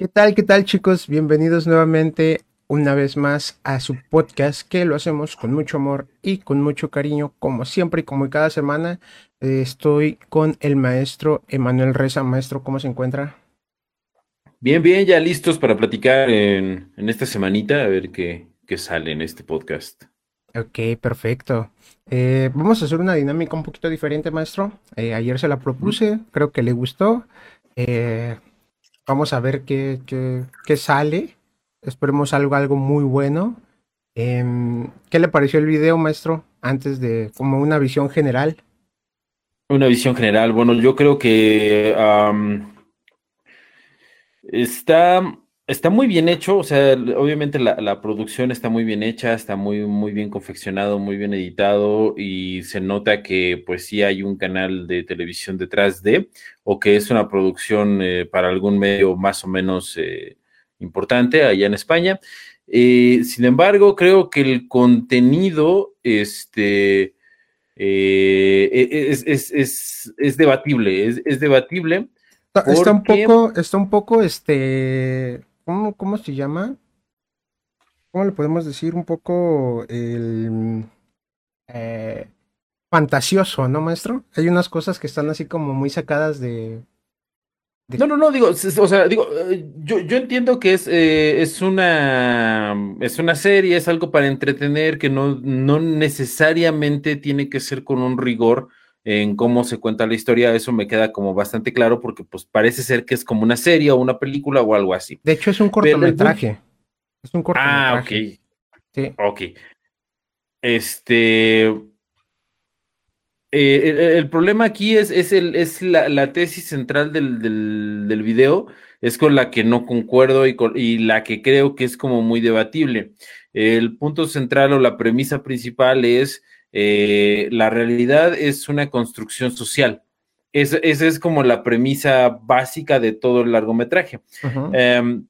¿Qué tal, qué tal chicos? Bienvenidos nuevamente una vez más a su podcast que lo hacemos con mucho amor y con mucho cariño, como siempre y como cada semana. Eh, estoy con el maestro Emanuel Reza. Maestro, ¿cómo se encuentra? Bien, bien, ya listos para platicar en, esta semanita, a ver qué, qué, sale en este podcast. Ok, perfecto. Eh, vamos a hacer una dinámica un poquito diferente, maestro. Eh, ayer se la propuse, creo que le gustó. Vamos a ver qué, qué, qué sale. Esperemos algo, algo muy bueno. Em, ¿Qué le pareció el video, maestro? Antes de, como una visión general. Una visión general. Bueno, yo creo que está, está muy bien hecho. O sea, obviamente la, producción está muy bien hecha, está muy, muy bien confeccionado, muy bien editado y se nota que pues sí hay un canal de televisión detrás de, o que es una producción eh, para algún medio más o menos eh, importante allá en España. Eh, sin embargo, creo que el contenido este, e, es, debatible, es, debatible. Está, un poco, está un poco, este, ¿cómo, se llama? ¿Cómo le podemos decir? Un poco el... Eh, fantasioso, ¿no, maestro? Hay unas cosas que están así como muy sacadas de, no, no, no, digo, o sea, digo, eh, yo, yo entiendo que es, eh, es una es una serie, es algo para entretener, que no, no necesariamente tiene que ser con un rigor en cómo se cuenta la historia, eso me queda como bastante claro, porque pues parece ser que es como una serie o una película o algo así. De hecho, es un cortometraje. Es un cortometraje. Ah, ok. Sí. Ok. Este, eh, el, problema aquí es, es, el, es la, tesis central del, del, video, es con la que no concuerdo y, y la que creo que es como muy debatible. El punto central o la premisa principal es eh, la realidad es una construcción social. esa es como la premisa básica de todo el largometraje. Em,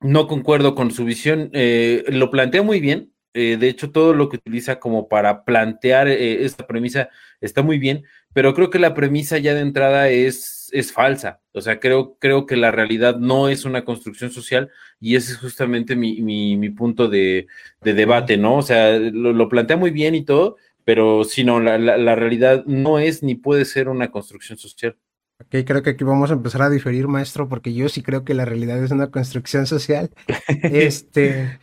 no concuerdo con su visión, eh, lo plantea muy bien, eh, de hecho, todo lo que utiliza como para plantear esta premisa está muy bien, pero creo que la premisa ya de entrada es, es falsa. O sea, creo, creo que la realidad no es una construcción social y ese es justamente mi, punto de, debate, ¿no? O sea, lo, plantea muy bien y todo, pero si no, la, la, realidad no es ni puede ser una construcción social. Ok, creo que aquí vamos a empezar a diferir, maestro, porque yo sí creo que la realidad es una construcción social. este,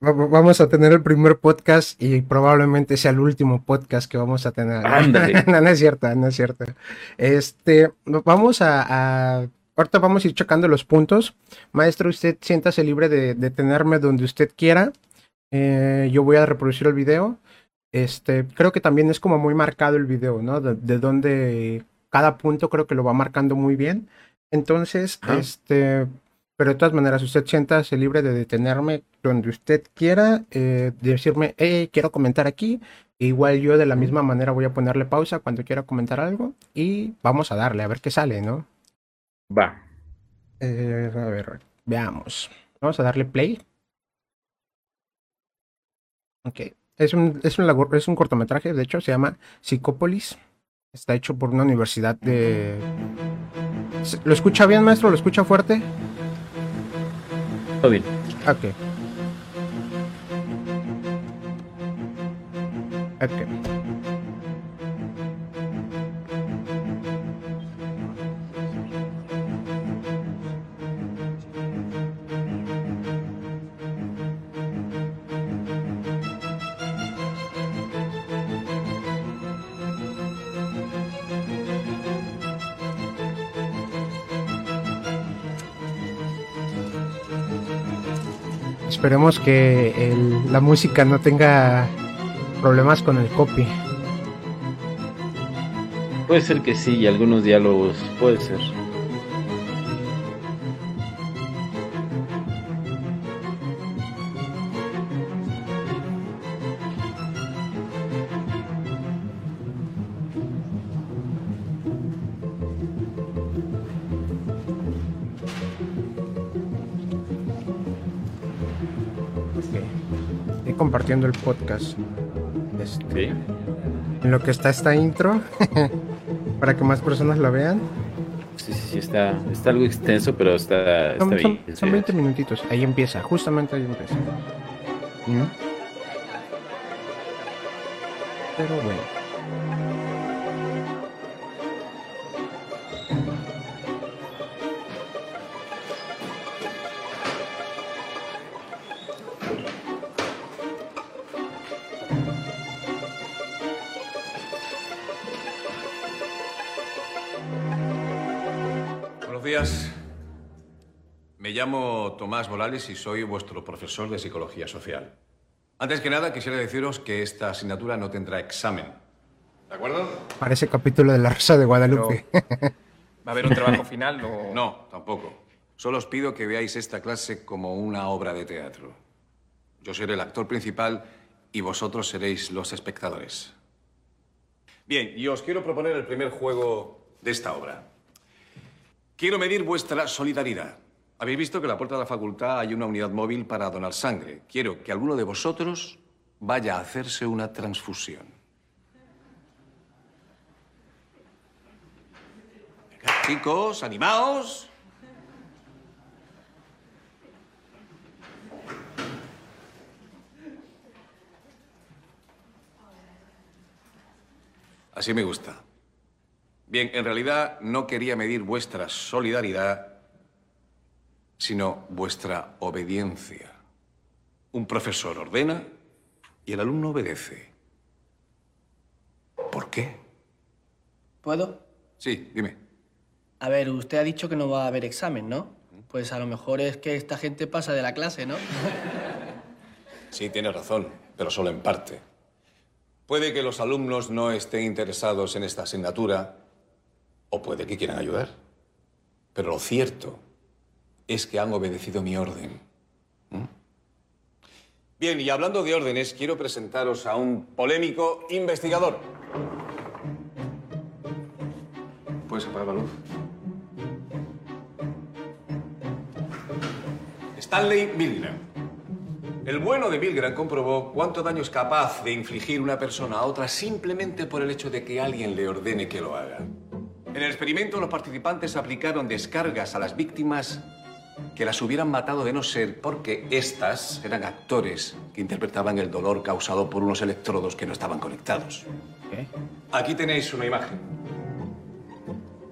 Vamos a tener el primer podcast y probablemente sea el último podcast que vamos a tener. no, no es cierto, no es cierto. Este, vamos a, ahorita vamos a ir checando los puntos. Maestro, usted siéntase libre de, de tenerme donde usted quiera. Eh, yo voy a reproducir el video. Este, creo que también es como muy marcado el video, ¿no? De, de donde cada punto creo que lo va marcando muy bien. Entonces, este, pero de todas maneras, usted siéntase libre de detenerme donde usted quiera, eh, decirme, hey, quiero comentar aquí. igual yo de la misma manera voy a ponerle pausa cuando quiera comentar algo y vamos a darle, a ver qué sale, ¿no? Va. Eh, a ver, veamos. Vamos a darle play. Ok. Es un, es, un, es un cortometraje, de hecho, se llama Psicópolis. Está hecho por una universidad de... ¿Lo escucha bien, maestro? ¿Lo escucha fuerte? Todo bien. Ok. Esperemos que la música no tenga problemas con el copy. Puede ser que sí, y algunos diálogos, puede ser. Compartiendo el podcast. Este, En lo que está esta intro, para que más personas la vean. Sí, sí, sí, está, está algo extenso, pero está, está son, bien. Son, 20 minutitos, ahí empieza, justamente ahí empieza. ¿Mm? Pero bueno. Tomás Morales y soy vuestro profesor de Psicología Social. Antes que nada, quisiera deciros que esta asignatura no tendrá examen. ¿De acuerdo? Parece capítulo de La Rosa de Guadalupe. ¿Va a haber un trabajo final o...? No, tampoco. Solo os pido que veáis esta clase como una obra de teatro. Yo seré el actor principal y vosotros seréis los espectadores. Bien, y os quiero proponer el primer juego de esta obra. Quiero medir vuestra solidaridad. Habéis visto que en la puerta de la facultad hay una unidad móvil para donar sangre. Quiero que alguno de vosotros vaya a hacerse una transfusión. Chicos, animaos. Así me gusta. Bien, en realidad no quería medir vuestra solidaridad, sino vuestra obediencia. Un profesor ordena y el alumno obedece. ¿Por qué? ¿Puedo? Sí, dime. A ver, usted ha dicho que no va a haber examen, ¿no? Pues a lo mejor es que esta gente pasa de la clase, ¿no? Sí, tiene razón, pero solo en parte. Puede que los alumnos no estén interesados en esta asignatura o puede que quieran ayudar. Pero lo cierto es que han obedecido mi orden. ¿Mm? Bien, y hablando de órdenes, quiero presentaros a un polémico investigador. ¿Puedes apagar la luz? Stanley Milgram. El bueno de Milgram comprobó cuánto daño es capaz de infligir una persona a otra simplemente por el hecho de que alguien le ordene que lo haga. En el experimento los participantes aplicaron descargas a las víctimas que las hubieran matado de no ser porque éstas eran actores que interpretaban el dolor causado por unos electrodos que no estaban conectados. ¿Qué? Aquí tenéis una imagen.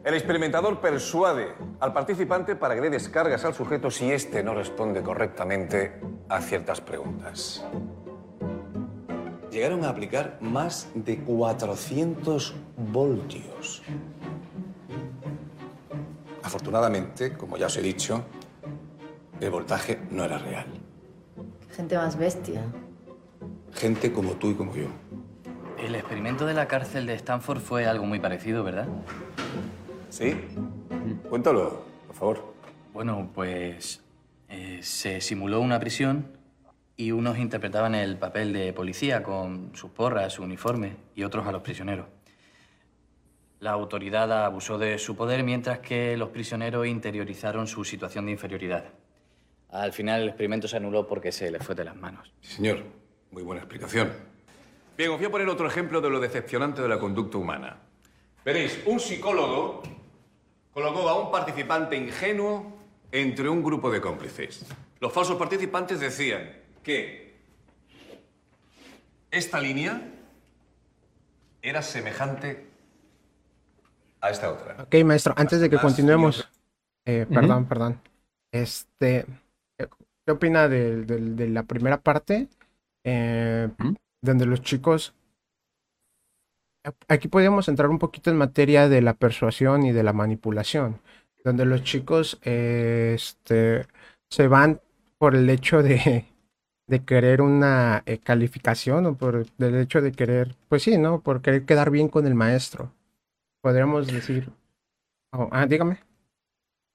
El experimentador persuade al participante para que dé descargas al sujeto si éste no responde correctamente a ciertas preguntas. Llegaron a aplicar más de 400 voltios. Afortunadamente, como ya os he dicho, el voltaje no era real. Gente más bestia. Gente como tú y como yo. El experimento de la cárcel de Stanford fue algo muy parecido, ¿verdad? ¿Sí? Cuéntalo, por favor. Bueno, pues eh, se simuló una prisión y unos interpretaban el papel de policía con sus porras, su uniforme y otros a los prisioneros. La autoridad abusó de su poder mientras que los prisioneros interiorizaron su situación de inferioridad. Al final el experimento se anuló porque se le fue de las manos. Sí, señor. Muy buena explicación. Bien, os voy a poner otro ejemplo de lo decepcionante de la conducta humana. Veréis, un psicólogo colocó a un participante ingenuo entre un grupo de cómplices. Los falsos participantes decían que esta línea era semejante a esta otra. Ok, maestro, antes de que continuemos, eh, perdón, perdón. Este, ¿qué opina de, de- de la primera parte? Eh, Donde los chicos. Aquí podríamos entrar un poquito en materia de la persuasión y de la manipulación. Donde los chicos eh, este, se van por el hecho de, de querer una eh, calificación o por el hecho de querer, pues sí, ¿no? Por querer quedar bien con el maestro. Podríamos decir. Oh, ah, dígame.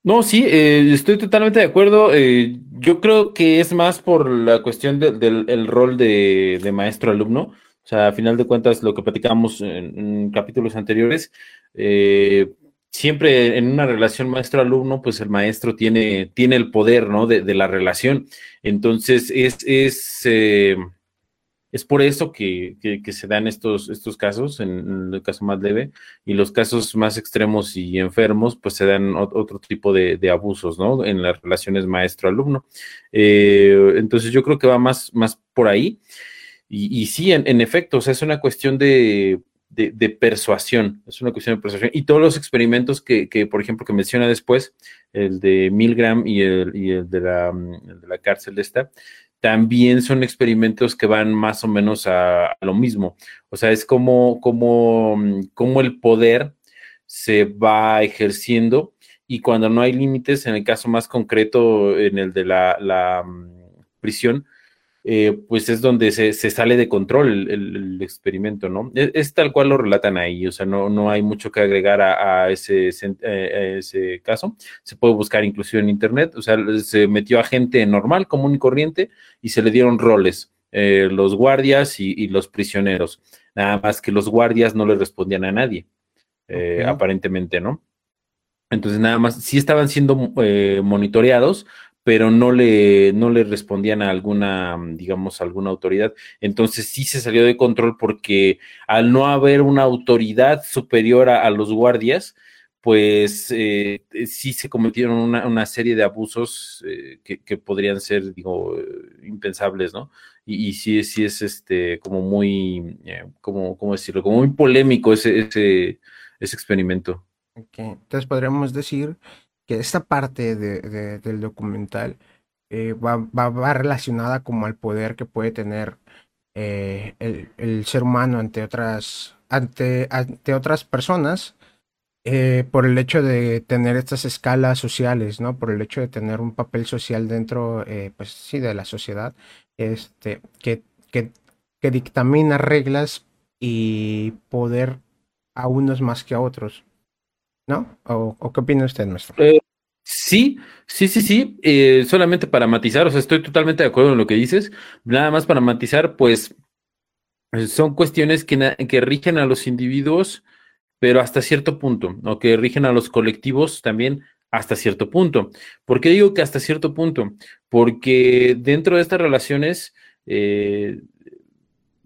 No, sí, eh, estoy totalmente de acuerdo. eh, yo creo que es más por la cuestión de- del el rol de, de maestro-alumno. O sea, a final de cuentas, lo que platicamos en, capítulos anteriores, eh, siempre en una relación maestro-alumno, pues el maestro tiene, tiene el poder, ¿no? De, de la relación. Entonces, es, es, Es por eso que, se dan estos, estos casos, en, el caso más leve, y los casos más extremos y enfermos, pues se dan otro tipo de, abusos, ¿no? En las relaciones maestro-alumno. Eh, entonces yo creo que va más, más por ahí. Y, sí, en, efecto, o sea, es una cuestión de, persuasión, es una cuestión de persuasión. Y todos los experimentos que, por ejemplo, que menciona después, el de Milgram y el, y el, de, la, el de la cárcel esta, también son experimentos que van más o menos a, lo mismo. O sea, es como, como, como el poder se va ejerciendo y cuando no hay límites, en el caso más concreto, en el de la, la mm, prisión, eh, pues es donde se, sale de control el, experimento, ¿no? Es, tal cual lo relatan ahí, o sea, no, no hay mucho que agregar a, ese, eh, ese caso. Se puede buscar inclusive en internet, o sea, se metió a gente normal, común y corriente, y se le dieron roles, eh, los guardias y, los prisioneros. Nada más que los guardias no le respondían a nadie, aparentemente, ¿no? Entonces, nada más, sí estaban siendo monitoreados, pero no le, no le respondían a alguna, digamos, alguna autoridad. Entonces sí se salió de control porque al no haber una autoridad superior a, los guardias, pues eh, sí se cometieron una, serie de abusos eh, que, podrían ser, digo, impensables, ¿no? Y, sí, sí es este como muy, eh, como, ¿cómo decirlo? Como muy polémico ese, ese, ese experimento. Entonces podríamos decir que esta parte de, del documental eh, va, va, relacionada como al poder que puede tener eh, el, ser humano ante otras, ante, ante otras personas eh, por el hecho de tener estas escalas sociales, ¿no? Por el hecho de tener un papel social dentro, pues sí, de la sociedad, este, que, que, que dictamina reglas y poder a unos más que a otros. ¿No? ¿O, qué opina usted, nuestro? Eh, sí, sí, sí, sí. Eh, solamente para matizar, o sea, estoy totalmente de acuerdo en lo que dices. Nada más para matizar, pues eh, son cuestiones que, que rigen a los individuos, pero hasta cierto punto, o que rigen a los colectivos también hasta cierto punto. ¿Por qué digo que hasta cierto punto? Porque dentro de estas relaciones,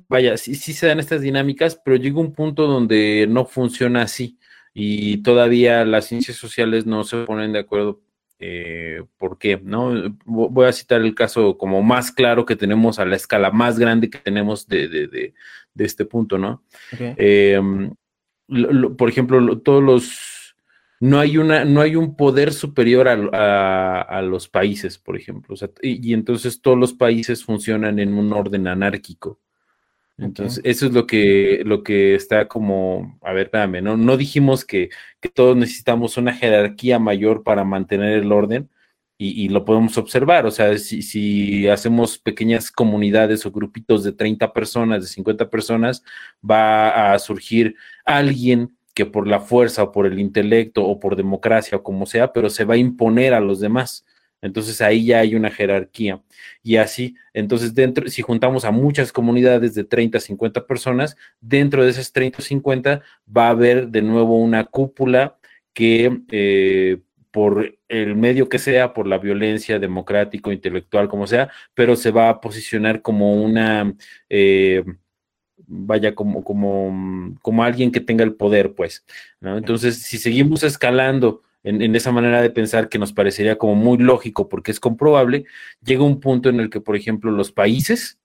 vaya, sí, sí se dan estas dinámicas, pero llega un punto donde no funciona así y todavía las ciencias sociales no se ponen de acuerdo eh, por qué, ¿no? Voy a citar el caso como más claro que tenemos a la escala más grande que tenemos de, de, de, este punto, ¿no? Em, por ejemplo, todos los no hay una, no hay un poder superior a, a, los países, por ejemplo. y, entonces todos los países funcionan en un orden anárquico. Entonces, eso es lo que, lo que está como, a ver, espérame, no, no dijimos que, todos necesitamos una jerarquía mayor para mantener el orden y, lo podemos observar, o sea, si, si, hacemos pequeñas comunidades o grupitos de 30 personas, de 50 personas, va a surgir alguien que por la fuerza o por el intelecto o por democracia o como sea, pero se va a imponer a los demás. Entonces ahí ya hay una jerarquía. Y así, entonces dentro, si juntamos a muchas comunidades de 30, 50 personas, dentro de esas 30 o 50 va a haber de nuevo una cúpula que eh, por el medio que sea, por la violencia democrático, intelectual, como sea, pero se va a posicionar como una, eh, vaya, como, como, como alguien que tenga el poder, pues. Entonces, si seguimos escalando en, esa manera de pensar que nos parecería como muy lógico porque es comprobable, llega un punto en el que, por ejemplo, los países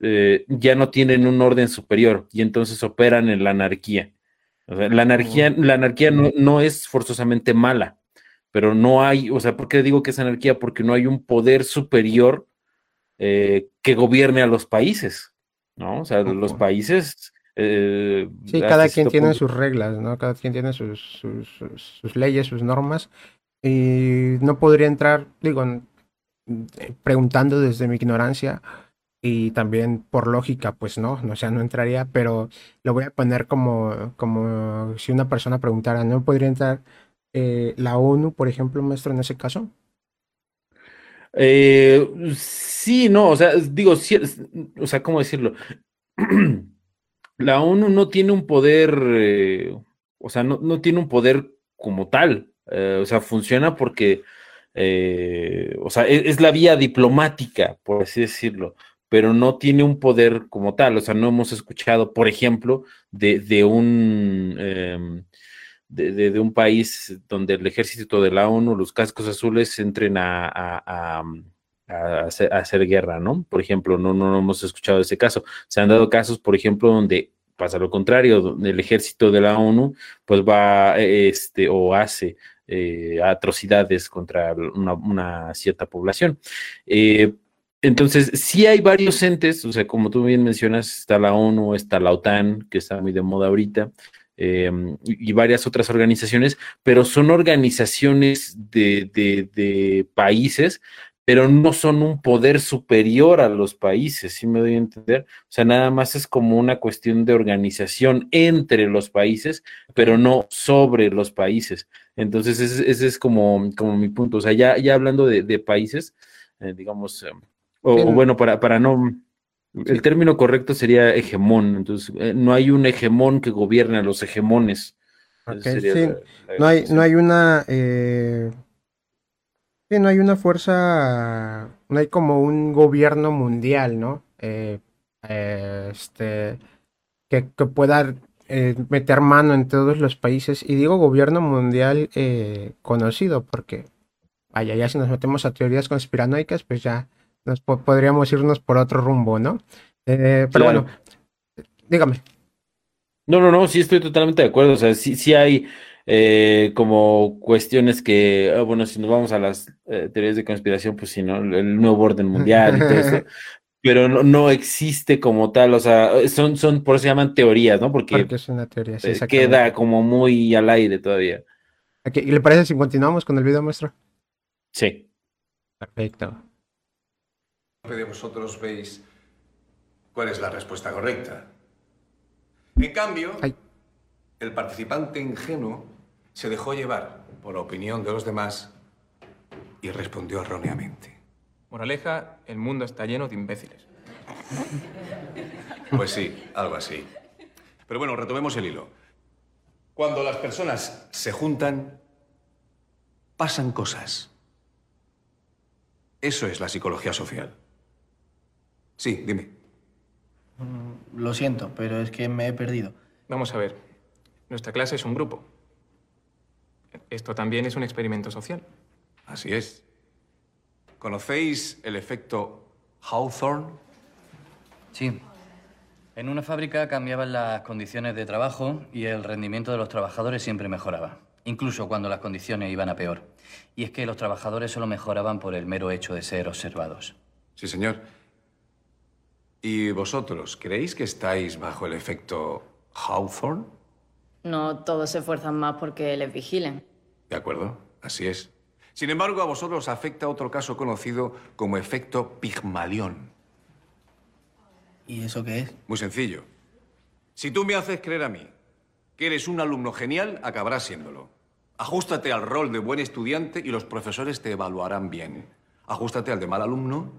eh, ya no tienen un orden superior y entonces operan en la anarquía. la anarquía, la anarquía no, es forzosamente mala, pero no hay, o sea, ¿por qué digo que es anarquía? Porque no hay un poder superior eh, que gobierne a los países, ¿no? O sea, los países eh, sí, cada quien tiene sus reglas, ¿no? Cada quien tiene sus, sus, leyes, sus normas. Y no podría entrar, digo, preguntando desde mi ignorancia y también por lógica, pues no, no, o sea, no entraría, pero lo voy a poner como, como si una persona preguntara, ¿no podría entrar eh, la ONU, por ejemplo, maestro, en ese caso? Eh, sí, no, o sea, digo, sí, o sea, ¿cómo decirlo? la ONU no tiene un poder, eh, o sea, no, tiene un poder como tal, eh, o sea, funciona porque, eh, o sea, es, la vía diplomática, por así decirlo, pero no tiene un poder como tal. O sea, no hemos escuchado, por ejemplo, de, un... Em, de, un país donde el ejército de la ONU, los cascos azules, entren a, hacer, guerra, ¿no? Por ejemplo, no, no, hemos escuchado ese caso. Se han dado casos, por ejemplo, donde pasa lo contrario, donde el ejército de la ONU, pues va, este, o hace eh, atrocidades contra una, cierta población. Eh, entonces, sí hay varios entes, o sea, como tú bien mencionas, está la ONU, está la OTAN, que está muy de moda ahorita, Em, y varias otras organizaciones, pero son organizaciones de, países, pero no son un poder superior a los países, ¿sí me doy a entender? O sea, nada más es como una cuestión de organización entre los países, pero no sobre los países. Entonces, ese, es como, como mi punto. O sea, ya, ya hablando de, países, eh, digamos, em, o, bueno, para, para no el término correcto sería hegemón. Entonces, eh, no hay un hegemón que gobierne a los hegemones. no, hay, no hay una. Eh, sí, no hay una fuerza. No hay como un gobierno mundial, ¿no? Eh, este. Que, pueda meter mano en todos los países. Y digo gobierno mundial conocido, porque. Vaya, ya si nos metemos a teorías conspiranoicas, pues ya nos podríamos irnos por otro rumbo, ¿no? Eh, pero bueno, dígame. No, no, no, sí estoy totalmente de acuerdo. O sea, sí, sí hay eh, como cuestiones que, ah, bueno, si nos vamos a las eh, teorías de conspiración, pues sí, ¿no? El nuevo orden mundial y todo eso. pero no, existe como tal, o sea, son, son, por eso se llaman teorías, ¿no? Porque, es una teoría, sí, queda como muy al aire todavía. ¿Y le parece si continuamos con el video, maestro? Sí. Perfecto de vosotros veis cuál es la respuesta correcta. En cambio, el participante ingenuo se dejó llevar por la opinión de los demás y respondió erróneamente. Moraleja, el mundo está lleno de imbéciles. Pues sí, algo así. Pero bueno, retomemos el hilo. Cuando las personas se juntan, pasan cosas. Eso es la psicología social. Sí, dime. Mm, lo siento, pero es que me he perdido. Vamos a ver. Nuestra clase es un grupo. Esto también es un experimento social. Así es. ¿Conocéis el efecto Hawthorne? Sí. En una fábrica cambiaban las condiciones de trabajo y el rendimiento de los trabajadores siempre mejoraba, incluso cuando las condiciones iban a peor. Y es que los trabajadores solo mejoraban por el mero hecho de ser observados. Sí, señor. ¿Y vosotros creéis que estáis bajo el efecto Hawthorne? No todos se esfuerzan más porque les vigilen. De acuerdo, así es. Sin embargo, a vosotros afecta otro caso conocido como efecto Pigmalión. ¿Y eso qué es? Muy sencillo. Si tú me haces creer a mí que eres un alumno genial, acabarás siéndolo. Ajustate al rol de buen estudiante y los profesores te evaluarán bien. Ajustate al de mal alumno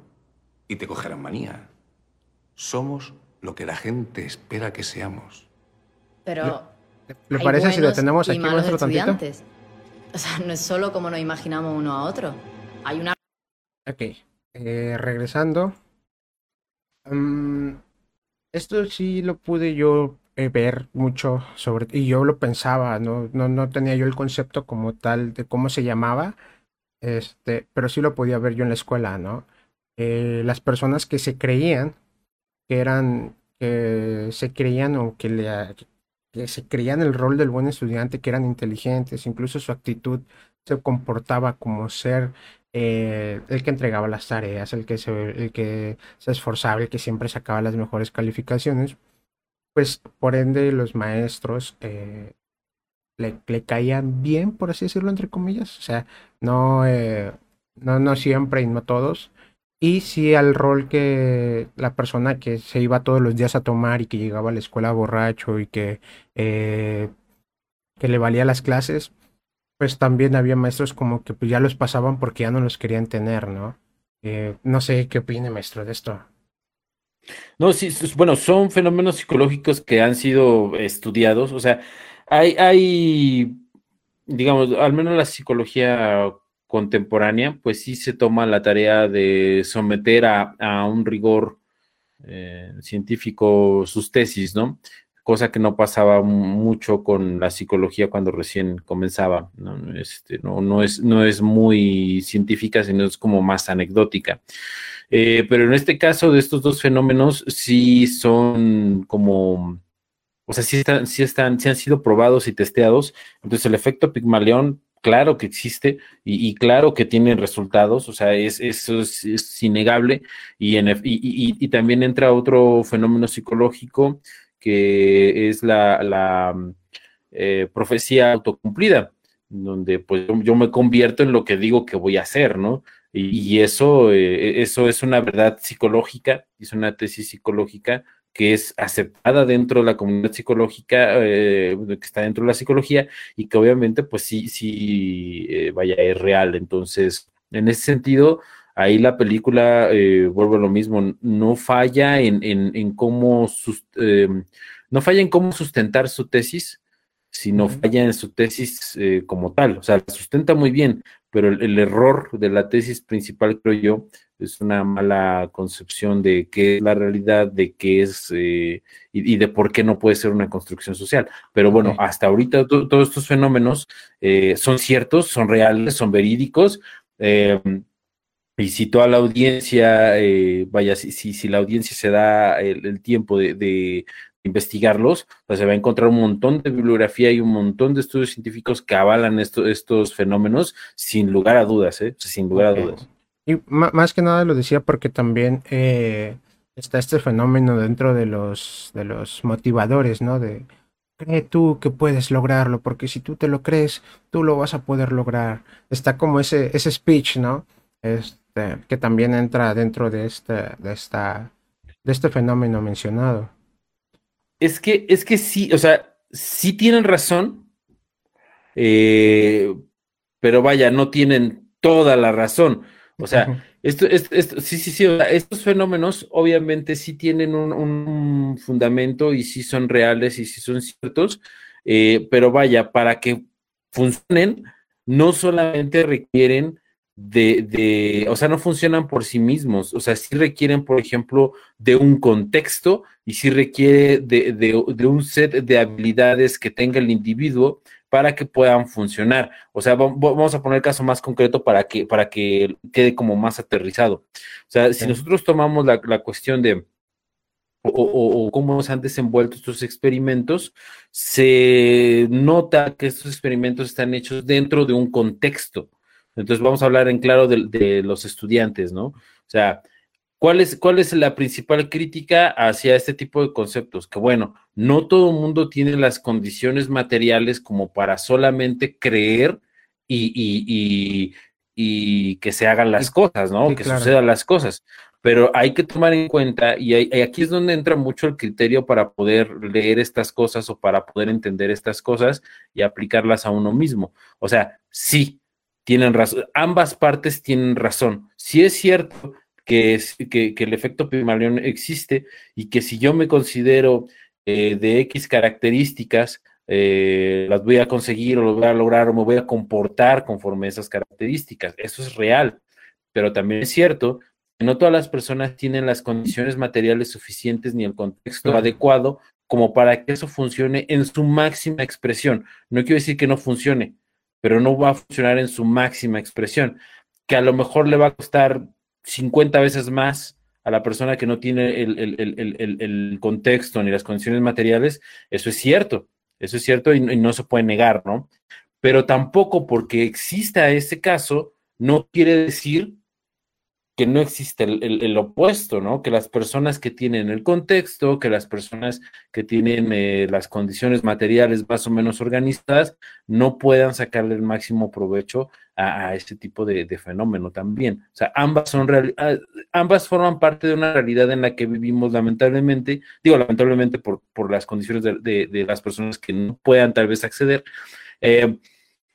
y te cogerán manía. Somos lo que la gente espera que seamos. Pero. ¿Le, parece si lo tenemos aquí nuestro tantito? O sea, no es solo como nos imaginamos uno a otro. Hay una. Ok. Eh, regresando. Mm, esto sí lo pude yo eh, ver mucho sobre. Y yo lo pensaba, ¿no? No, no tenía yo el concepto como tal de cómo se llamaba. Este, pero sí lo podía ver yo en la escuela, ¿no? Eh, las personas que se creían que eran, que se creían o que, le, que se creían el rol del buen estudiante, que eran inteligentes, incluso su actitud se comportaba como ser eh, el que entregaba las tareas, el que, se, esforzaba, el que siempre sacaba las mejores calificaciones, pues por ende los maestros eh, le, le, caían bien, por así decirlo, entre comillas. O sea, no, eh, no, no siempre y no todos, y sí al rol que la persona que se iba todos los días a tomar y que llegaba a la escuela borracho y que, eh, que le valía las clases, pues también había maestros como que pues, ya los pasaban porque ya no los querían tener, ¿no? Eh, no sé qué opine, maestro, de esto. No, sí, bueno, son fenómenos psicológicos que han sido estudiados, o sea, hay, hay, digamos, al menos la psicología contemporánea, pues sí se toma la tarea de someter a, un rigor eh, científico sus tesis, ¿no? Cosa que no pasaba mucho con la psicología cuando recién comenzaba, ¿no? Este, no, no, es, no es muy científica, sino es como más anecdótica. Eh, pero en este caso de estos dos fenómenos sí son como, o sea, sí están, sí están, sí han sido probados y testeados. Entonces el efecto Pigmalión claro que existe y, claro que tiene resultados, o sea, es, eso es, innegable y, también entra otro fenómeno psicológico que es la, eh, profecía autocumplida, donde pues yo, me convierto en lo que digo que voy a hacer, ¿no? Y, eso, eh, eso es una verdad psicológica, es una tesis psicológica que es aceptada dentro de la comunidad psicológica, eh, que está dentro de la psicología y que obviamente pues sí, sí, eh, vaya, es real. Entonces, en ese sentido, ahí la película, eh, vuelvo a lo mismo, no falla en, en, cómo, no falla en cómo sustentar su tesis, sino falla en su tesis como tal. O sea, la sustenta muy bien, pero el, error de la tesis principal, creo yo, es una mala concepción de qué es la realidad, de qué es eh, y, de por qué no puede ser una construcción social. Pero bueno, hasta ahorita todos estos fenómenos eh, son ciertos, son reales, son verídicos. Eh, y si toda la audiencia, vaya, si, si, la audiencia se da el, tiempo de, investigarlos, pues se va a encontrar un montón de bibliografía y un montón de estudios científicos que avalan estos fenómenos sin lugar a dudas, ¿eh? sin lugar a dudas. Y más que nada lo decía porque también eh, está este fenómeno dentro de los, de los motivadores, ¿no? De cree tú que puedes lograrlo, porque si tú te lo crees, tú lo vas a poder lograr. Está como ese, ese speech, ¿no? Este, que también entra dentro de este, de esta, de este fenómeno mencionado. Es que, es que sí, o sea, sí tienen razón, eh, pero vaya, no tienen toda la razón. O sea, esto, esto, sí, sí, sí, estos fenómenos obviamente sí tienen un, fundamento y sí son reales y sí son ciertos, eh, pero vaya, para que funcionen, no solamente requieren de, de, o sea, no funcionan por sí mismos, o sea, sí requieren, por ejemplo, de un contexto y sí requiere de, de un set de habilidades que tenga el individuo para que puedan funcionar. O sea, vamos a poner el caso más concreto para que, para que quede como más aterrizado. O sea, si nosotros tomamos la, cuestión de o, cómo se han desenvuelto estos experimentos, se nota que estos experimentos están hechos dentro de un contexto. Entonces vamos a hablar en claro de, de los estudiantes, ¿no? O sea, ¿Cuál es, ¿Cuál es la principal crítica hacia este tipo de conceptos? Que bueno, no todo el mundo tiene las condiciones materiales como para solamente creer y, y, que se hagan las cosas, ¿no? que sucedan las cosas. Pero hay que tomar en cuenta, y, y, aquí es donde entra mucho el criterio para poder leer estas cosas o para poder entender estas cosas y aplicarlas a uno mismo. O sea, sí, tienen razón, ambas partes tienen razón. Si es cierto que, es, que, el efecto Pygmalion existe y que si yo me considero eh, de X características, eh, las voy a conseguir o lo voy a lograr o me voy a comportar conforme a esas características. Eso es real, pero también es cierto que no todas las personas tienen las condiciones materiales suficientes ni el contexto adecuado como para que eso funcione en su máxima expresión. No quiero decir que no funcione, pero no va a funcionar en su máxima expresión, que a lo mejor le va a costar 50 veces más a la persona que no tiene el, contexto ni las condiciones materiales, eso es cierto, eso es cierto y, no se puede negar, ¿no? Pero tampoco porque exista ese caso, no quiere decir que no existe el, opuesto, ¿no? Que las personas que tienen el contexto, que las personas que tienen eh, las condiciones materiales más o menos organizadas, no puedan sacarle el máximo provecho a, este tipo de, fenómeno también. O sea, ambas son ah, ambas forman parte de una realidad en la que vivimos lamentablemente, digo lamentablemente por, por las condiciones de, las personas que no puedan tal vez acceder. Eh,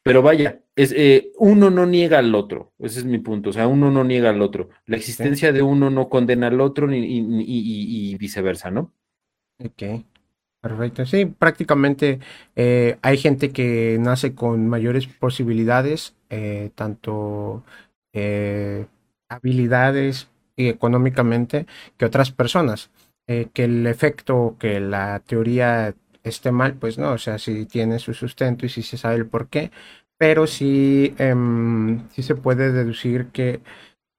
pero vaya, es, eh, uno no niega al otro, ese es mi punto, o sea, uno no niega al otro. La existencia de uno no condena al otro ni, y, viceversa, ¿no? Ok, perfecto. Sí, prácticamente eh, hay gente que nace con mayores posibilidades, eh, tanto habilidades y económicamente que otras personas. Que el efecto, que la teoría esté mal, pues no, o sea, si tiene su sustento y si se sabe el por qué, pero sí, sí se puede deducir que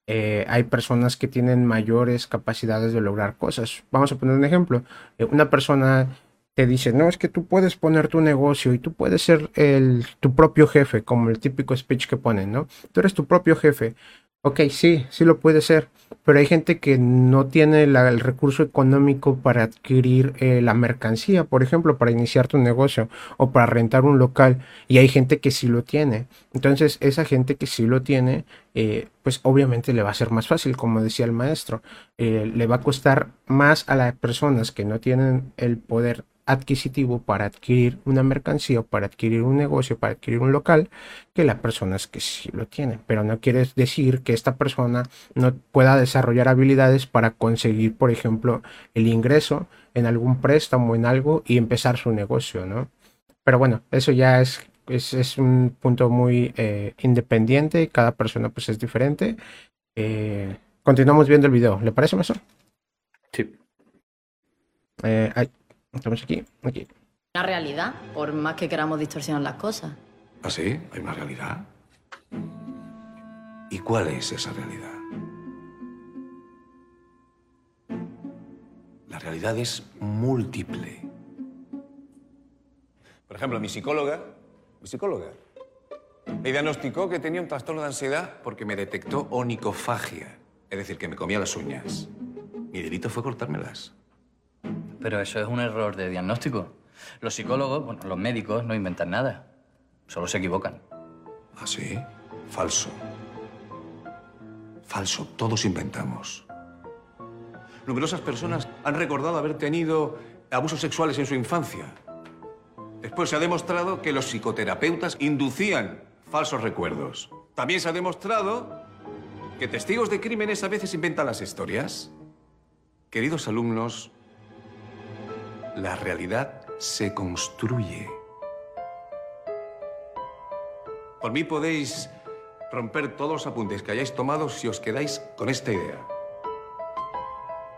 eh, hay personas que tienen mayores capacidades de lograr cosas. Vamos a poner un ejemplo. Eh, una persona te dice, no, es que tú puedes poner tu negocio y tú puedes ser el, tu propio jefe, como el típico speech que ponen, ¿no? Tú eres tu propio jefe. Ok, sí, sí lo puede ser, pero hay gente que no tiene el recurso económico para adquirir eh, la mercancía, por ejemplo, para iniciar tu negocio o para rentar un local, y hay gente que sí lo tiene. Entonces, esa gente que sí lo tiene, eh, pues obviamente le va a ser más fácil, como decía el maestro, eh, le va a costar más a las personas que no tienen el poder adquisitivo para adquirir una mercancía, para adquirir un negocio, para adquirir un local, que las personas que sí lo tienen. Pero no quiere decir que esta persona no pueda desarrollar habilidades para conseguir, por ejemplo, el ingreso en algún préstamo, en algo y empezar su negocio, ¿no? Pero bueno, eso ya es, es, un punto muy eh, independiente, cada persona pues es diferente. Eh, continuamos viendo el video, ¿le parece, eso? Sí. Eh, Estamos aquí, aquí. Una realidad, por más que queramos distorsionar las cosas. ¿Ah, sí? ¿Hay una realidad? ¿Y cuál es esa realidad? La realidad es múltiple. Por ejemplo, mi psicóloga, mi psicóloga, me diagnosticó que tenía un trastorno de ansiedad porque me detectó onicofagia, es decir, que me comía las uñas. Mi delito fue cortármelas. Pero eso es un error de diagnóstico. Los psicólogos, bueno, los médicos no inventan nada. Solo se equivocan. ¿Ah, sí? Falso. Falso. Todos inventamos. Numerosas personas han recordado haber tenido abusos sexuales en su infancia. Después se ha demostrado que los psicoterapeutas inducían falsos recuerdos. También se ha demostrado que testigos de crímenes a veces inventan las historias. Queridos alumnos, la realidad se construye. Por mí podéis romper todos los apuntes que hayáis tomado si os quedáis con esta idea.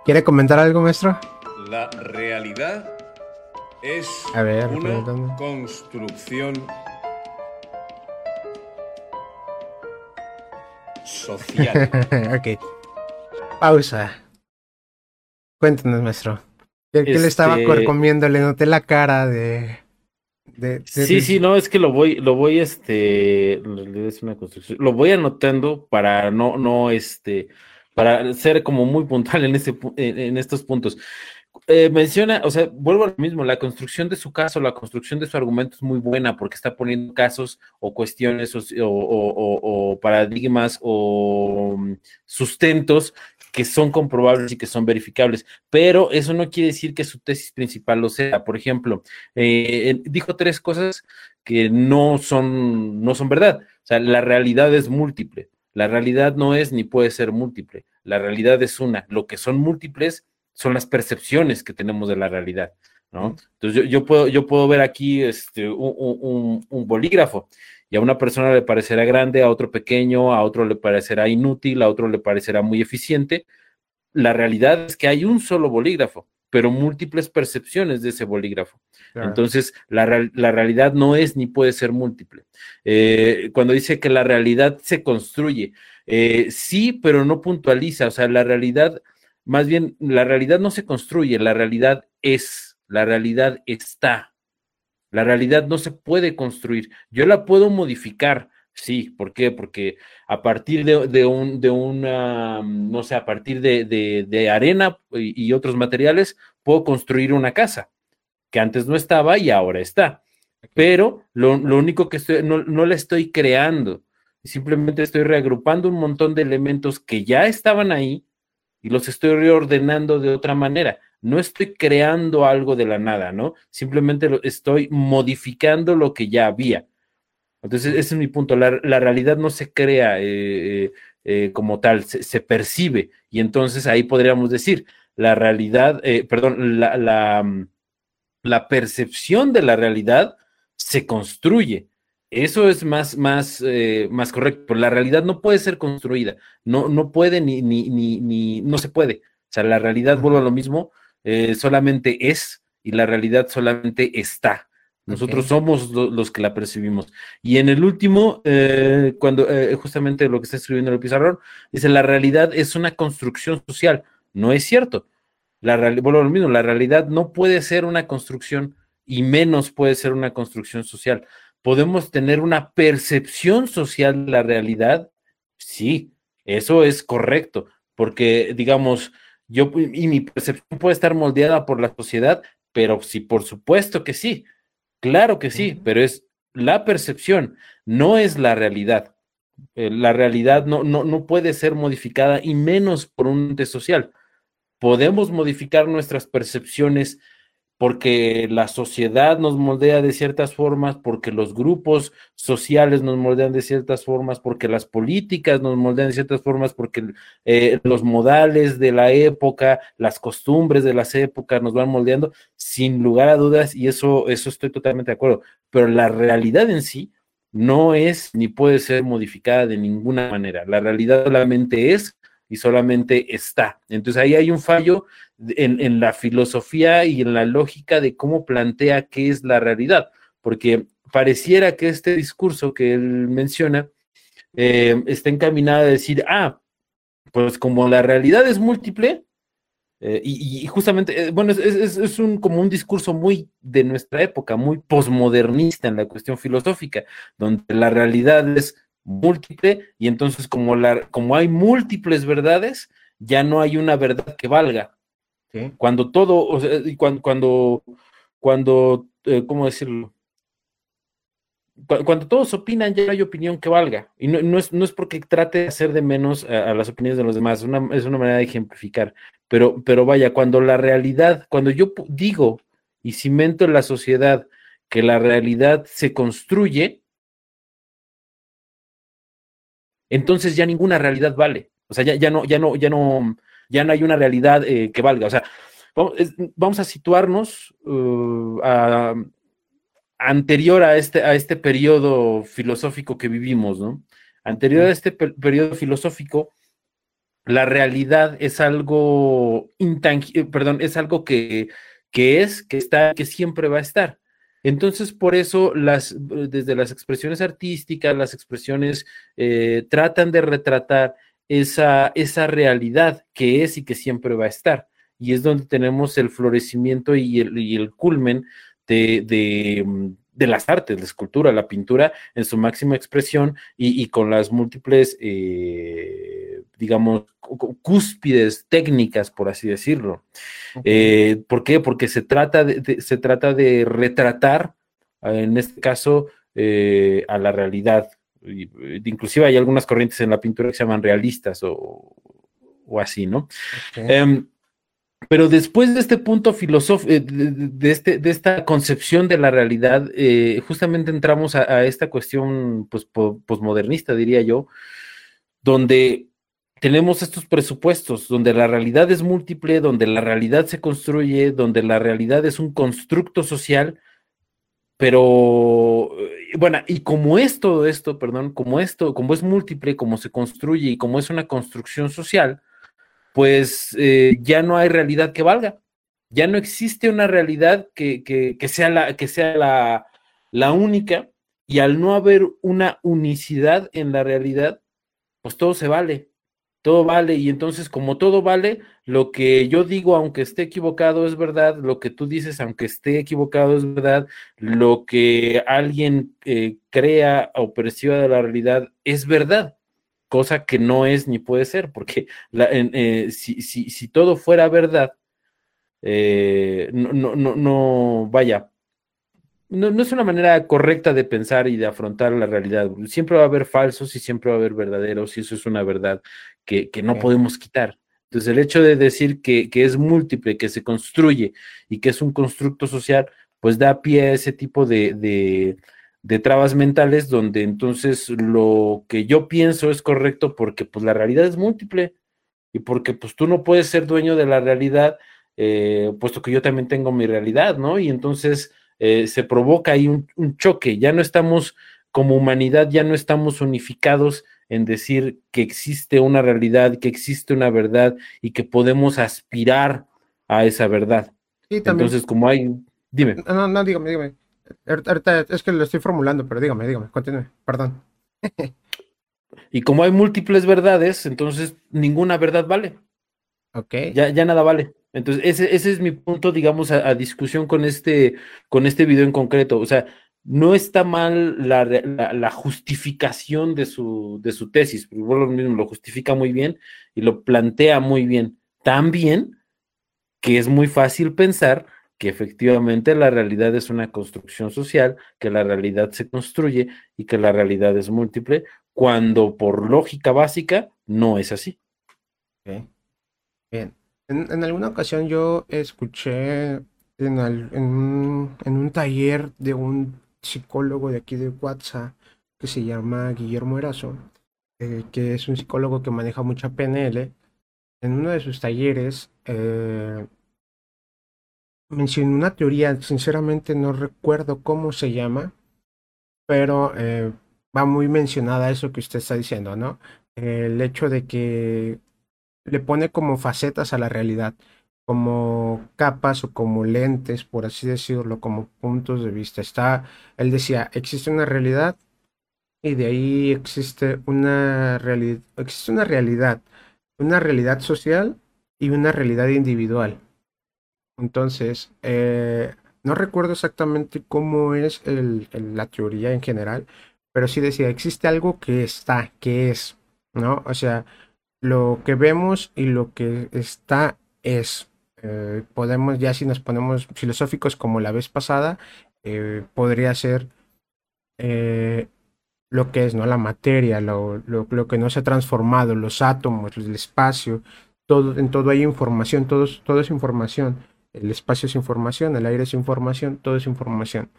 ¿Quiere comentar algo, maestro? La realidad es una construcción social. ok. Pausa. Cuéntanos, maestro. ¿Qué, le estaba este comiendo? Le noté la cara de, sí, sí, no, es que lo voy, lo voy, este, una construcción, lo voy anotando para no, no, este, para ser como muy puntual en, ese, en, estos puntos. Eh, menciona, o sea, vuelvo a lo mismo, la construcción de su caso, la construcción de su argumento es muy buena porque está poniendo casos o cuestiones o, o paradigmas o mm, sustentos que son comprobables y que son verificables, pero eso no quiere decir que su tesis principal lo sea. Por ejemplo, eh, dijo tres cosas que no son, no son verdad. O sea, la realidad es múltiple. La realidad no es ni puede ser múltiple. La realidad es una. Lo que son múltiples son las percepciones que tenemos de la realidad. ¿no? Entonces yo, puedo, yo puedo ver aquí este, un, un bolígrafo y a una persona le parecerá grande, a otro pequeño, a otro le parecerá inútil, a otro le parecerá muy eficiente. La realidad es que hay un solo bolígrafo, pero múltiples percepciones de ese bolígrafo. Entonces, la, realidad no es ni puede ser múltiple. Eh, cuando dice que la realidad se construye, eh, sí, pero no puntualiza, o sea, la realidad, más bien, la realidad no se construye, la realidad es, la realidad está. La realidad no se puede construir. Yo la puedo modificar, sí. ¿Por qué? Porque a partir de, un, de una, no sé, a partir de, arena y, otros materiales, puedo construir una casa que antes no estaba y ahora está. Pero lo, único que estoy, no, no la estoy creando, simplemente estoy reagrupando un montón de elementos que ya estaban ahí y los estoy reordenando de otra manera no estoy creando algo de la nada, ¿no? Simplemente lo, estoy modificando lo que ya había. Entonces, ese es mi punto. La, realidad no se crea eh, eh, como tal, se, percibe. Y entonces ahí podríamos decir, la realidad, eh, perdón, la, la, la percepción de la realidad se construye. Eso es más, más, eh, más correcto. La realidad no puede ser construida. No, no puede ni, ni, ni, ni, no se puede. O sea, la realidad, vuelvo a lo mismo, eh, solamente es y la realidad solamente está. Nosotros somos los que la percibimos. Y en el último, eh, cuando justamente lo que está escribiendo el pizarrón, dice, la realidad es una construcción social. No es cierto. La a lo mismo, la realidad no puede ser una construcción y menos puede ser una construcción social. ¿Podemos tener una percepción social de la realidad? Sí, eso es correcto, porque digamos, yo y mi percepción puede estar moldeada por la sociedad, pero sí, por supuesto que sí, claro que sí, pero es la percepción, no es la realidad. Eh, la realidad no, no, no puede ser modificada y menos por un ente social. Podemos modificar nuestras percepciones porque la sociedad nos moldea de ciertas formas, porque los grupos sociales nos moldean de ciertas formas, porque las políticas nos moldean de ciertas formas, porque eh, los modales de la época, las costumbres de las épocas nos van moldeando, sin lugar a dudas, y eso, eso estoy totalmente de acuerdo, pero la realidad en sí no es ni puede ser modificada de ninguna manera. La realidad solamente es y solamente está. Entonces ahí hay un fallo en, la filosofía y en la lógica de cómo plantea qué es la realidad, porque pareciera que este discurso que él menciona eh, está encaminado a decir, ah, pues como la realidad es múltiple, eh, y, justamente, eh, bueno, es, un, como un discurso muy de nuestra época, muy posmodernista en la cuestión filosófica, donde la realidad es múltiple y entonces como, la, como hay múltiples verdades, ya no hay una verdad que valga. Cuando todo, o sea, cuando, cuando, cuando eh, ¿cómo decirlo? Cuando, todos opinan, ya no hay opinión que valga. Y no, es, no es, porque trate de hacer de menos a, las opiniones de los demás, es una, es una manera de ejemplificar. Pero, pero vaya, cuando la realidad, cuando yo digo y cimento en la sociedad que la realidad se construye, entonces ya ninguna realidad vale. O sea, ya, ya no, ya no, ya no, ya no hay una realidad eh, que valga. O sea, vamos, a situarnos uh, anterior a este, a este periodo filosófico que vivimos, ¿no? Anterior a este periodo filosófico, la realidad es algo intangible, perdón, es algo que, que es, que está, que siempre va a estar. Entonces, por eso, las, desde las expresiones artísticas, las expresiones eh, tratan de retratar esa, esa realidad que es y que siempre va a estar. Y es donde tenemos el florecimiento y el, y el culmen de, de, mm, las artes, la escultura, la pintura en su máxima expresión y, y con las múltiples, eh, digamos, cúspides técnicas, por así decirlo. Eh, ¿Por qué? Porque se trata de, se trata de retratar, en este caso, eh, a la realidad. Inclusive hay algunas corrientes en la pintura que se llaman realistas o, así, ¿no? Em, pero después de este punto filosófico, eh, de, este, de esta concepción de la realidad, justamente entramos a, esta cuestión pues, posmodernista, diría yo, donde tenemos estos presupuestos donde la realidad es múltiple, donde la realidad se construye, donde la realidad es un constructo social, pero eh, bueno, y como es todo esto, perdón, como esto, como es múltiple, como se construye y como es una construcción social, pues eh, ya no hay realidad que valga. Ya no existe una realidad que, que, sea, la, que sea la, la única, y al no haber una unicidad en la realidad, pues todo se vale todo vale y entonces como todo vale, lo que yo digo aunque esté equivocado es verdad, lo que tú dices aunque esté equivocado es verdad, lo que alguien eh, crea o perciba de la realidad es verdad, cosa que no es ni puede ser, porque eh, si, si, todo fuera verdad, eh, no, no, no, vaya, no, no, es una manera correcta de pensar y de afrontar la realidad. Siempre va a haber falsos y siempre va a haber verdaderos, y eso es una verdad que, no podemos quitar. Entonces, el hecho de decir que, es múltiple, que se construye y que es un constructo social, pues da pie a ese tipo de, de, trabas mentales donde entonces lo que yo pienso es correcto porque pues la realidad es múltiple y porque pues tú no puedes ser dueño de la realidad, eh, puesto que yo también tengo mi realidad, ¿no? Y entonces eh, se provoca ahí un, choque, ya no estamos como humanidad ya no estamos unificados en decir que existe una realidad, que existe una verdad y que podemos aspirar a esa verdad. Entonces, como hay, dime. No, no, dígame, dígame. Ahorita es que lo estoy formulando, pero dígame, dígame, continúe, perdón. y como hay múltiples verdades, entonces ninguna verdad vale. Ok. Ya, ya nada vale. Entonces, ese, ese es mi punto, digamos, a, discusión con este, con este video en concreto. O sea, no está mal la, la, justificación de su, de su tesis, porque lo mismo lo justifica muy bien y lo plantea muy bien. También que es muy fácil pensar que efectivamente la realidad es una construcción social, que la realidad se construye y que la realidad es múltiple, cuando por lógica básica no es así. Bien. En, alguna ocasión yo escuché en, un, taller de un psicólogo de aquí de WhatsApp que se llama Guillermo Erazo, eh, que es un psicólogo que maneja mucha PNL. En uno de sus talleres eh, mencionó una teoría, sinceramente no recuerdo cómo se llama, pero eh, va muy mencionada eso que usted está diciendo, ¿no? el hecho de que le pone como facetas a la realidad, como capas o como lentes, por así decirlo, como puntos de vista. Está, él decía, existe una realidad y de ahí existe una realidad, existe una realidad, una realidad social y una realidad individual. Entonces, eh, no recuerdo exactamente cómo es la teoría en general, pero sí decía, existe algo que está, que es, ¿no? O sea, lo que vemos y lo que está es. Eh, podemos, ya si nos ponemos filosóficos como la vez pasada, eh, podría ser lo que es, ¿no? La materia, lo, lo, que no se ha transformado, los átomos, el espacio, todo, en todo hay información, todo, todo es información el espacio es información, el aire es información, todo es información.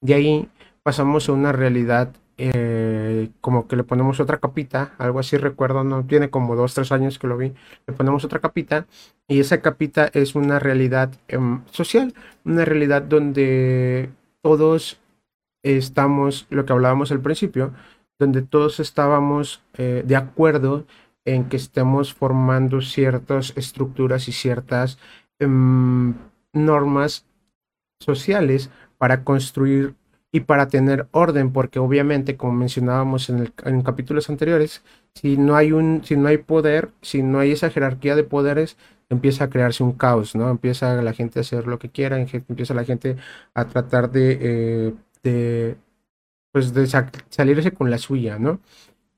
De ahí pasamos a una realidad eh, como que le ponemos otra capita, algo así recuerdo, no tiene como dos, tres años que lo vi, le ponemos otra capita y esa capita es una realidad em, social, una realidad donde todos estamos, lo que hablábamos al principio, donde todos estábamos eh, de acuerdo en que estemos formando ciertas estructuras y ciertas Em, normas sociales para construir y para tener orden, porque obviamente, como mencionábamos en, el, capítulos anteriores, si no hay un, si no hay poder, si no hay esa jerarquía de poderes, empieza a crearse un caos, ¿no? Empieza la gente a hacer lo que quiera, empieza la gente a tratar de, eh, de pues de salirse con la suya, ¿no?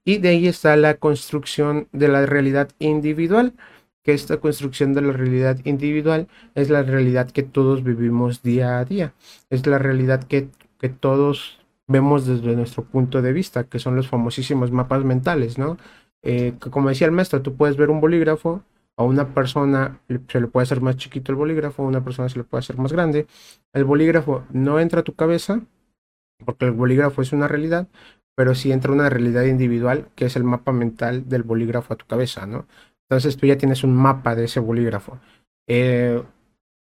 Y de ahí está la construcción de la realidad individual que esta construcción de la realidad individual es la realidad que todos vivimos día a día, es la realidad que, que todos vemos desde nuestro punto de vista, que son los famosísimos mapas mentales, ¿no? Eh, como decía el maestro, tú puedes ver un bolígrafo, a una persona se le puede hacer más chiquito el bolígrafo, a una persona se le puede hacer más grande. El bolígrafo no entra a tu cabeza, porque el bolígrafo es una realidad, pero sí entra una realidad individual, que es el mapa mental del bolígrafo a tu cabeza, ¿no? Entonces tú ya tienes un mapa de ese bolígrafo. Eh,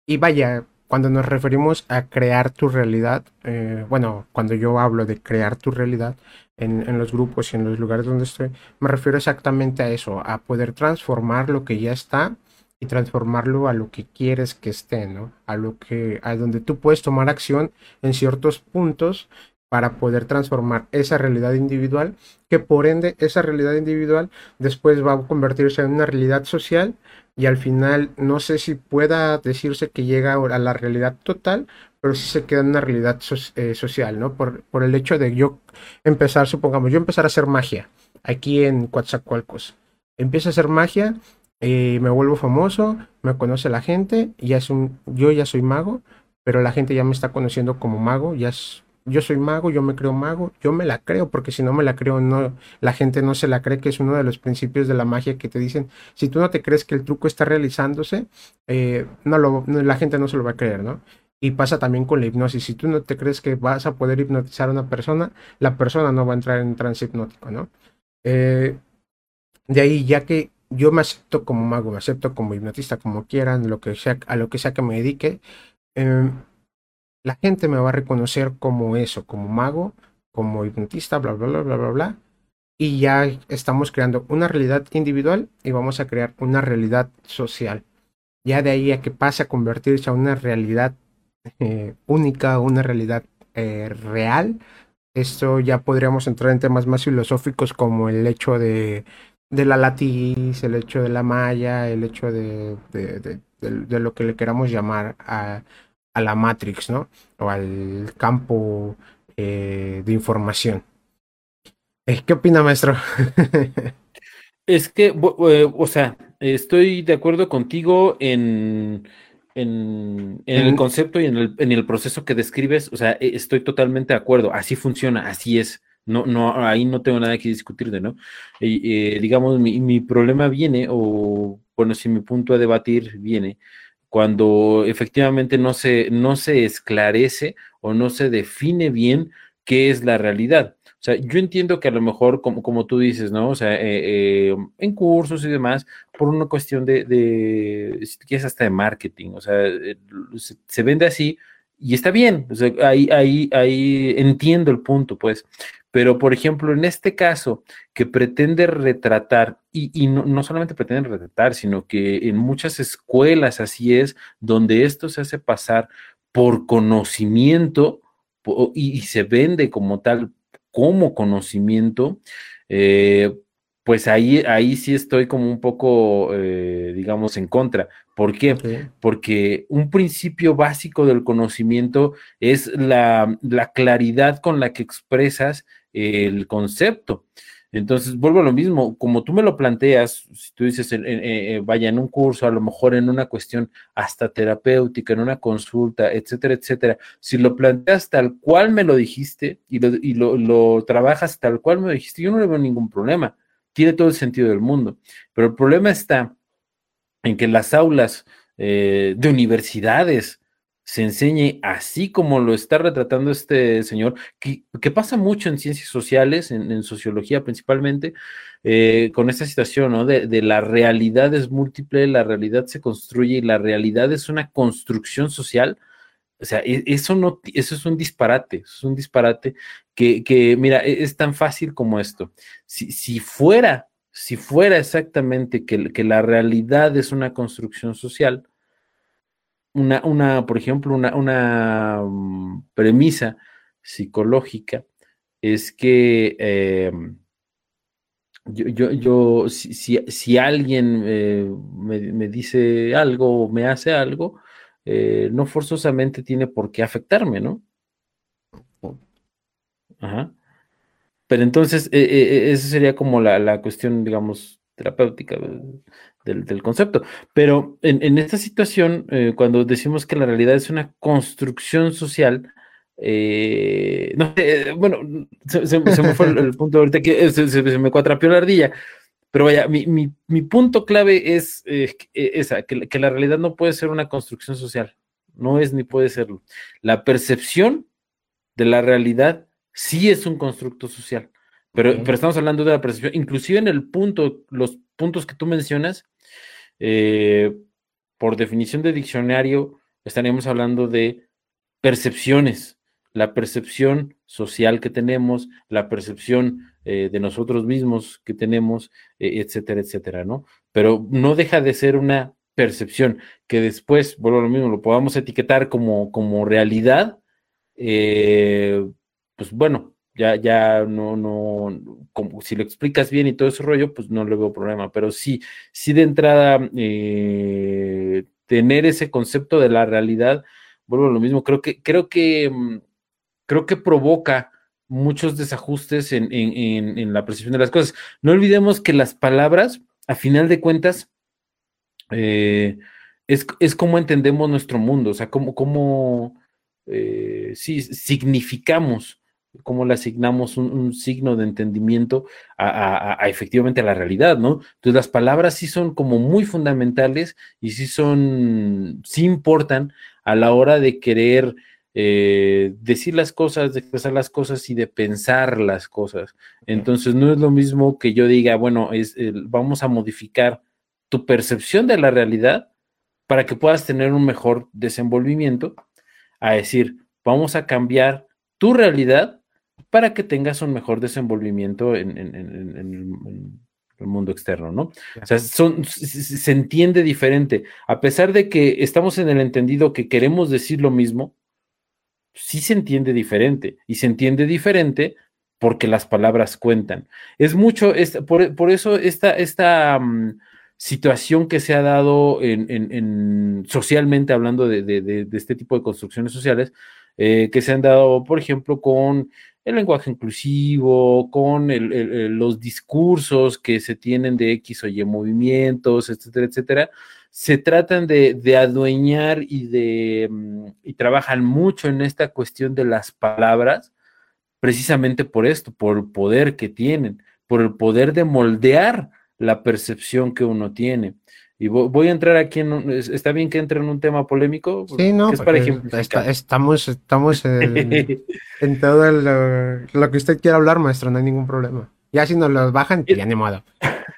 y vaya, cuando nos referimos a crear tu realidad, eh, bueno, cuando yo hablo de crear tu realidad en, en, los grupos y en los lugares donde estoy, me refiero exactamente a eso, a poder transformar lo que ya está y transformarlo a lo que quieres que esté, ¿no? A lo que, a donde tú puedes tomar acción en ciertos puntos para poder transformar esa realidad individual, que por ende esa realidad individual después va a convertirse en una realidad social y al final no sé si pueda decirse que llega a la realidad total, pero sí se queda en una realidad eh, social, ¿no? Por, por, el hecho de yo empezar, supongamos, yo empezar a hacer magia aquí en Coatzacoalcos. Empiezo a hacer magia, y me vuelvo famoso, me conoce la gente, ya es un, yo ya soy mago, pero la gente ya me está conociendo como mago, ya es yo soy mago, yo me creo mago, yo me la creo, porque si no me la creo, no, la gente no se la cree, que es uno de los principios de la magia que te dicen, si tú no te crees que el truco está realizándose, eh, no lo, la gente no se lo va a creer, ¿no? Y pasa también con la hipnosis, si tú no te crees que vas a poder hipnotizar a una persona, la persona no va a entrar en trance hipnótico, ¿no? Eh, de ahí, ya que yo me acepto como mago, me acepto como hipnotista, como quieran, lo que sea, a lo que sea que me dedique, eh, la gente me va a reconocer como eso, como mago, como hipnotista, bla, bla, bla, bla, bla, bla. Y ya estamos creando una realidad individual y vamos a crear una realidad social. Ya de ahí a que pase a convertirse a una realidad eh, única, una realidad eh, real, esto ya podríamos entrar en temas más filosóficos como el hecho de, de la latiz, el hecho de la malla, el hecho de, de, de lo que le queramos llamar a, a, la Matrix, ¿no? O al campo eh, de información. Eh, ¿Qué opina, maestro? es que, eh, o sea, estoy de acuerdo contigo en, en, el concepto y en el, en el, proceso que describes, o sea, e, estoy totalmente de acuerdo, así funciona, así es. No, no, ahí no tengo nada que discutir de, ¿no? digamos, mi, mi, problema viene, o bueno, si mi punto a debatir viene, cuando efectivamente no se, no se esclarece o no se define bien qué es la realidad. O sea, yo entiendo que a lo mejor, como, como tú dices, ¿no? O sea, eh, eh, en cursos y demás, por una cuestión de, de si hasta de marketing, o sea, eh, se, vende así y está bien, o sea, ahí, ahí, ahí entiendo el punto, pues. Pero, por ejemplo, en este caso, que pretende retratar, y, no, no, solamente pretende retratar, sino que en muchas escuelas así es, donde esto se hace pasar por conocimiento y, se vende como tal, como conocimiento, eh, pues ahí, ahí sí estoy como un poco, eh, digamos, en contra. ¿Por qué? Porque un principio básico del conocimiento es la, la, claridad con la que expresas el concepto. Entonces, vuelvo a lo mismo, como tú me lo planteas, si tú dices, eh, vaya en un curso, a lo mejor en una cuestión hasta terapéutica, en una consulta, etcétera, etcétera, si lo planteas tal cual me lo dijiste y lo, y lo, trabajas tal cual me lo dijiste, yo no le veo ningún problema, tiene todo el sentido del mundo, pero el problema está en que las aulas eh, de universidades, se enseñe así como lo está retratando este señor, que, pasa mucho en ciencias sociales, en, sociología principalmente, eh, con esta situación, ¿no? De, la realidad es múltiple, la realidad se construye y la realidad es una construcción social. O sea, e, eso no, eso es un disparate, es un disparate que, que mira, e, es, tan fácil como esto. Si, si fuera, si fuera exactamente que, que la realidad es una construcción social, una, una por ejemplo, una, una mm, premisa psicológica es que em, yo, yo, yo, si, si, alguien eh, me, dice algo o me hace algo, eh, no forzosamente tiene por qué afectarme, ¿no? Ajá. Pero entonces, e, e, e, esa sería como la, la cuestión, digamos, terapéutica del, concepto. Pero en, esta situación, eh, cuando decimos que la realidad es una construcción social, eh, no, eh, bueno, se, me fue el, punto ahorita que se, me cuatrapió la ardilla. Pero vaya, mi, punto clave es esa, que, que, la realidad no puede ser una construcción social, no es ni puede serlo. La percepción de la realidad sí es un constructo social. Pero, pero estamos hablando de la percepción, inclusive en el punto, los puntos que tú mencionas, eh, por definición de diccionario, estaríamos hablando de percepciones, la percepción social que tenemos, la percepción eh, de nosotros mismos que tenemos, eh, etcétera, etcétera, ¿no? Pero no deja de ser una percepción que después, vuelvo a lo mismo, lo podamos etiquetar como, como realidad, pues bueno, ya, ya no, no, como si lo explicas bien y todo ese rollo, pues no le veo problema, pero sí, sí de entrada, eh, tener ese concepto de la realidad, vuelvo a lo mismo, creo que, creo que, mm, creo que provoca muchos desajustes en, en, la percepción de las cosas. No olvidemos que las palabras, a final de cuentas, eh, es, es como entendemos nuestro mundo, o sea, como, como eh, significamos cómo le asignamos un, signo de entendimiento a, efectivamente a la realidad, ¿no? Entonces las palabras sí son como muy fundamentales y sí son, sí importan a la hora de querer eh, decir las cosas, de expresar las cosas y de pensar las cosas. Entonces no es lo mismo que yo diga, bueno, es, vamos a modificar tu percepción de la realidad para que puedas tener un mejor desenvolvimiento, a decir, vamos a cambiar tu realidad para que tengas un mejor desenvolvimiento en, el mundo externo, ¿no? O sea, son, se entiende diferente. A pesar de que estamos en el entendido que queremos decir lo mismo, sí se entiende diferente. Y se entiende diferente porque las palabras cuentan. Es mucho, es, por, eso esta, esta mm, situación que se ha dado en, socialmente hablando de, este tipo de construcciones sociales, eh, que se han dado, por ejemplo, con el lenguaje inclusivo, con los discursos que se tienen de X o Y movimientos, etcétera, etcétera, se tratan de, adueñar y de mm, y trabajan mucho en esta cuestión de las palabras, precisamente por esto, por el poder que tienen, por el poder de moldear la percepción que uno tiene. Y voy a entrar aquí en ¿Está bien que entre en un tema polémico? Sí, no, es para estamos, estamos en, todo lo, que usted quiera hablar, maestro, no hay ningún problema. Ya si nos los bajan, ya ni modo.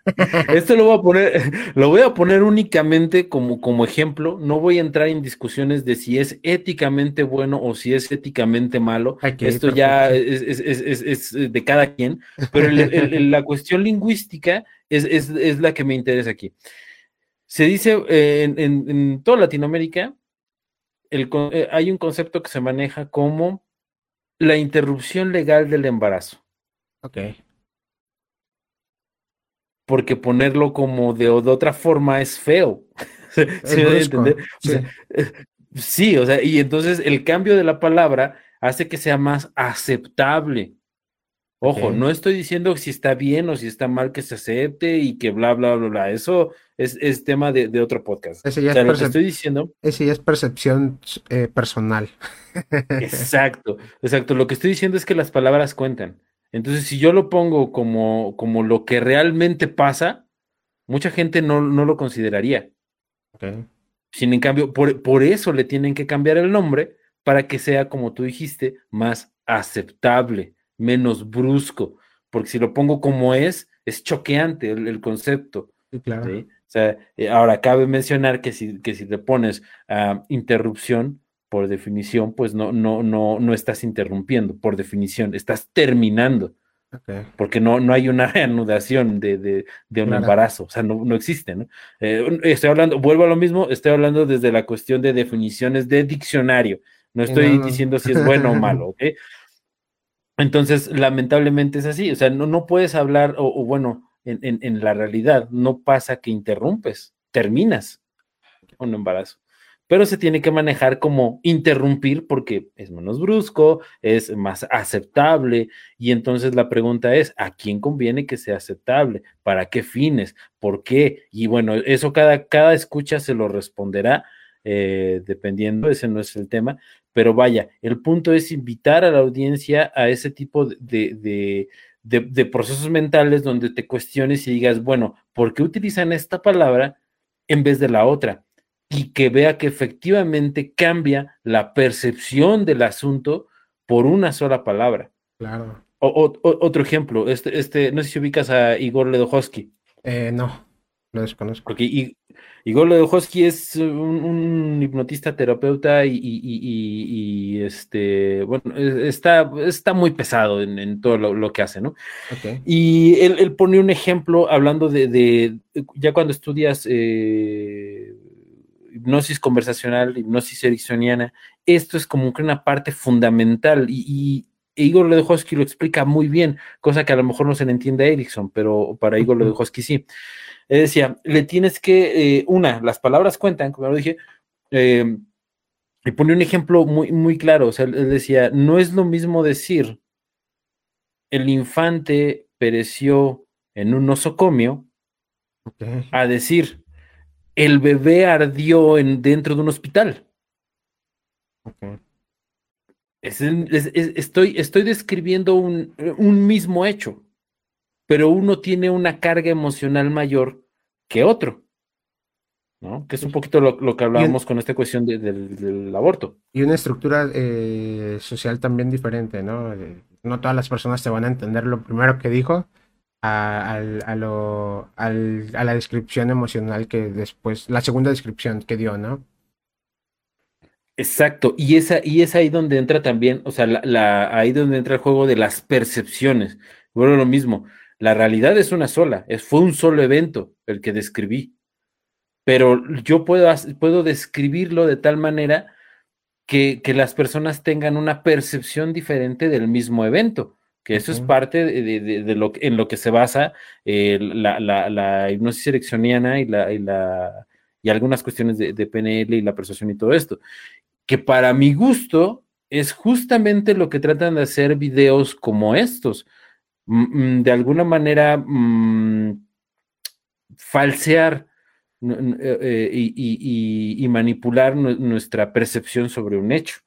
Esto lo voy a poner, lo voy a poner únicamente como, como ejemplo. No voy a entrar en discusiones de si es éticamente bueno o si es éticamente malo. Esto ya es, de cada quien, pero la cuestión lingüística es, la que me interesa aquí. Se dice eh, en, toda Latinoamérica, eh, hay un concepto que se maneja como la interrupción legal del embarazo. Ok. Porque ponerlo como de, otra forma es feo. entender? sí, o sea, y entonces el cambio de la palabra hace que sea más aceptable. Ojo, no estoy diciendo si está bien o si está mal que se acepte y que bla, bla, bla, bla. Eso es, tema de, otro podcast. Ese ya, es estoy diciendo. Ese ya es percepción eh, personal. exacto, exacto. Lo que estoy diciendo es que las palabras cuentan. Entonces, si yo lo pongo como, como lo que realmente pasa, mucha gente no, no lo consideraría. Sin en cambio, por, por eso le tienen que cambiar el nombre para que sea, como tú dijiste, más aceptable menos brusco, porque si lo pongo como es, es choqueante el, concepto. claro. O sea, eh, ahora cabe mencionar que si, que si le pones uh, interrupción, por definición, pues no, no, no, no estás interrumpiendo, por definición, estás terminando. Porque no, no hay una reanudación de, de, de un embarazo, o sea, no, no existe, ¿no? Eh, estoy hablando, vuelvo a lo mismo, estoy hablando desde la cuestión de definiciones de diccionario, no estoy diciendo si es bueno o malo, ¿ok? Entonces, lamentablemente es así, o sea, no, no puedes hablar, o, bueno, en, la realidad no pasa que interrumpes, terminas un embarazo, pero se tiene que manejar como interrumpir porque es menos brusco, es más aceptable, y entonces la pregunta es, ¿a quién conviene que sea aceptable? ¿Para qué fines? ¿Por qué? Y bueno, eso cada, cada escucha se lo responderá. Eh, dependiendo, ese no es el tema, pero vaya, el punto es invitar a la audiencia a ese tipo de, procesos mentales donde te cuestiones y digas, bueno, ¿por qué utilizan esta palabra en vez de la otra? Y que vea que efectivamente cambia la percepción del asunto por una sola palabra. Claro. otro ejemplo, este, este, no sé si ubicas a Igor Ledojowski. Eh, no, lo desconozco. Porque Igor Ledojowski es un, hipnotista terapeuta y, este, bueno, está, está muy pesado en, todo lo, que hace, ¿no? Y él, pone un ejemplo hablando de, ya cuando estudias eh, hipnosis conversacional, hipnosis ericksoniana, esto es como que una parte fundamental y, Igor Ledojowski lo explica muy bien, cosa que a lo mejor no se le entiende a Erickson, pero para Igor Ledojowski sí. Decía, le tienes que, eh, una, las palabras cuentan, como lo dije, eh, y pone un ejemplo muy, muy claro, o sea, él decía, no es lo mismo decir, el infante pereció en un nosocomio, a decir, el bebé ardió en, dentro de un hospital. Estoy, estoy describiendo un, un mismo hecho, pero uno tiene una carga emocional mayor que otro. ¿no? Que es un poquito lo, que hablábamos con esta cuestión del, aborto. Y una estructura eh, social también diferente, ¿no? Eh, no todas las personas te van a entender lo primero que dijo a, lo, a la descripción emocional que después, la segunda descripción que dio, ¿no? Exacto, y, esa, y es ahí donde entra también, o sea, la, ahí donde entra el juego de las percepciones. Bueno, lo mismo, la realidad es una sola, es, fue un solo evento el que describí, pero yo puedo, puedo describirlo de tal manera que, las personas tengan una percepción diferente del mismo evento, que eso es parte de, lo, en lo que se basa eh, la, la, hipnosis ereccioniana y, la, y, la, y algunas cuestiones de, de PNL y la persuasión y todo esto que para mi gusto es justamente lo que tratan de hacer videos como estos. Mm, mm, de alguna manera, mm, falsear eh, eh, y, manipular nuestra percepción sobre un hecho.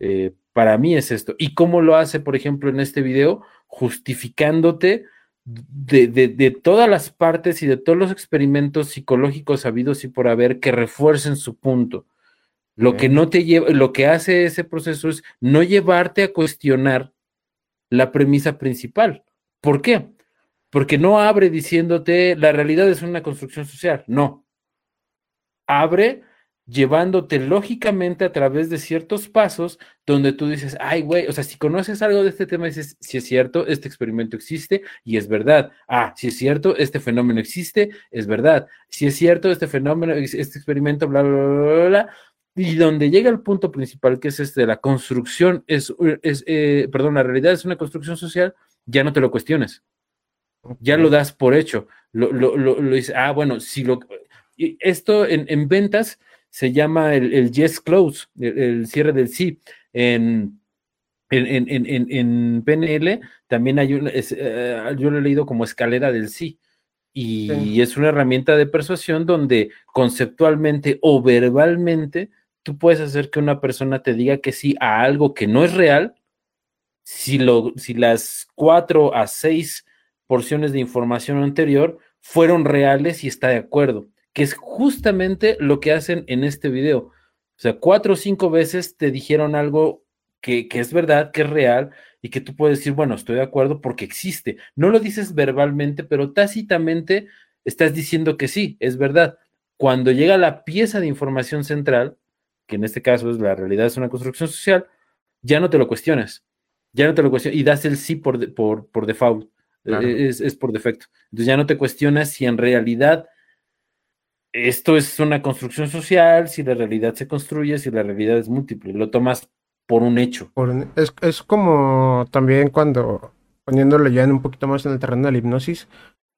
Eh, para mí es esto. ¿Y cómo lo hace, por ejemplo, en este video? Justificándote de, de, todas las partes y de todos los experimentos psicológicos habidos y por haber que refuercen su punto. Lo que no te lleva, lo que hace ese proceso es no llevarte a cuestionar la premisa principal. ¿Por qué? Porque no abre diciéndote la realidad es una construcción social. No. Abre llevándote lógicamente a través de ciertos pasos donde tú dices, ay, güey, o sea, si conoces algo de este tema, dices, si es cierto, este experimento existe y es verdad. Ah, si es cierto, este fenómeno existe, es verdad. Si es cierto, este fenómeno, este experimento, bla, bla, bla, bla, bla y donde llega el punto principal, que es este, la construcción, es, es eh, perdón, la realidad es una construcción social, ya no te lo cuestiones. Ya lo das por hecho. Lo, lo, lo, dices, ah, bueno, si lo. Esto en, ventas se llama el, yes close, el, cierre del sí. En, en, en, en, PNL también hay un, eh, yo lo he leído como escalera del sí. Y es una herramienta de persuasión donde conceptualmente o verbalmente tú puedes hacer que una persona te diga que sí a algo que no es real, si, las cuatro a seis porciones de información anterior fueron reales y está de acuerdo, que es justamente lo que hacen en este video. O sea, cuatro o cinco veces te dijeron algo que, es verdad, que es real y que tú puedes decir, bueno, estoy de acuerdo porque existe. No lo dices verbalmente, pero tácitamente estás diciendo que sí, es verdad. Cuando llega la pieza de información central, que en este caso es la realidad es una construcción social, ya no te lo cuestionas, ya no te lo cuestionas y das el sí por, por, por default, e, es, por defecto. Entonces ya no te cuestionas si en realidad esto es una construcción social, si la realidad se construye, si la realidad es múltiple, lo tomas por un hecho. es, como también cuando, poniéndolo ya en un poquito más en el terreno de la hipnosis,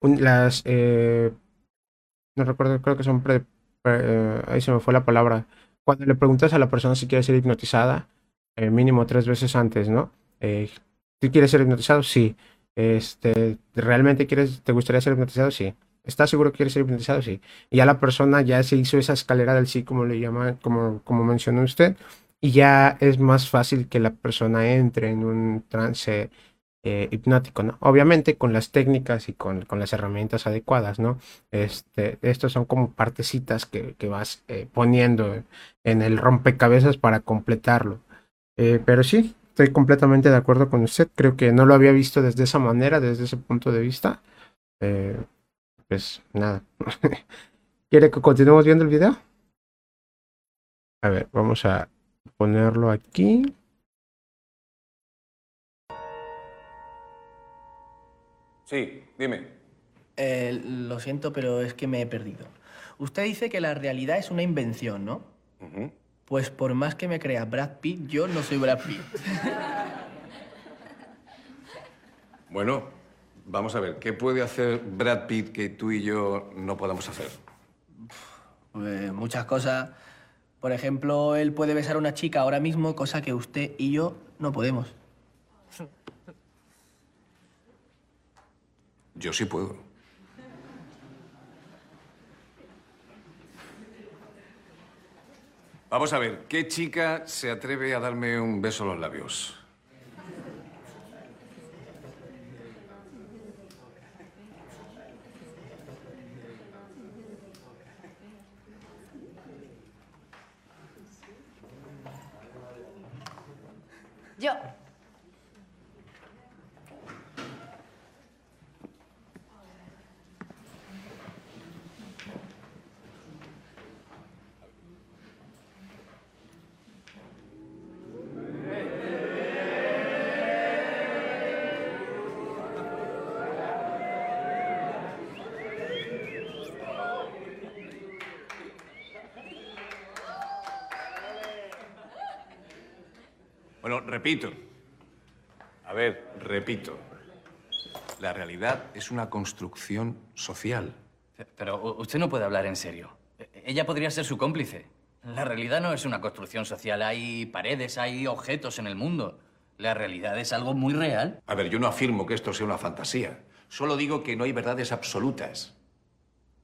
las, eh, no recuerdo, creo que son, eh, ahí se me fue la palabra, cuando le preguntas a la persona si quiere ser hipnotizada, eh, mínimo tres veces antes, ¿no? Eh, ¿Tú quieres ser hipnotizado? Sí. Este, ¿Realmente quieres, te gustaría ser hipnotizado? Sí. ¿Estás seguro que quieres ser hipnotizado? Sí. Y ya la persona ya se hizo esa escalera del sí, como le llama, como, como mencionó usted, y ya es más fácil que la persona entre en un trance eh, hipnótico, ¿no? Obviamente con las técnicas y con, las herramientas adecuadas, ¿no? Este, estos son como partecitas que, vas eh, poniendo en el rompecabezas para completarlo. Eh, pero sí, estoy completamente de acuerdo con usted. Creo que no lo había visto desde esa manera, desde ese punto de vista. pues nada. ¿Quiere que continuemos viendo el video? A ver, vamos a ponerlo aquí. Sí, dime. Eh, lo siento, pero es que me he perdido. Usted dice que la realidad es una invención, ¿no? Pues por más que me crea Brad Pitt, yo no soy Brad Pitt. bueno, vamos a ver, ¿qué puede hacer Brad Pitt que tú y yo no podamos hacer? Pues muchas cosas. Por ejemplo, él puede besar a una chica ahora mismo, cosa que usted y yo no podemos. Yo sí puedo. Vamos a ver, ¿qué chica se atreve a darme un beso en los labios? Yo. Repito. A ver, repito. La realidad es una construcción social. Pero usted no puede hablar en serio. Ella podría ser su cómplice. La realidad no es una construcción social. Hay paredes, hay objetos en el mundo. La realidad es algo muy real. A ver, yo no afirmo que esto sea una fantasía. Solo digo que no hay verdades absolutas.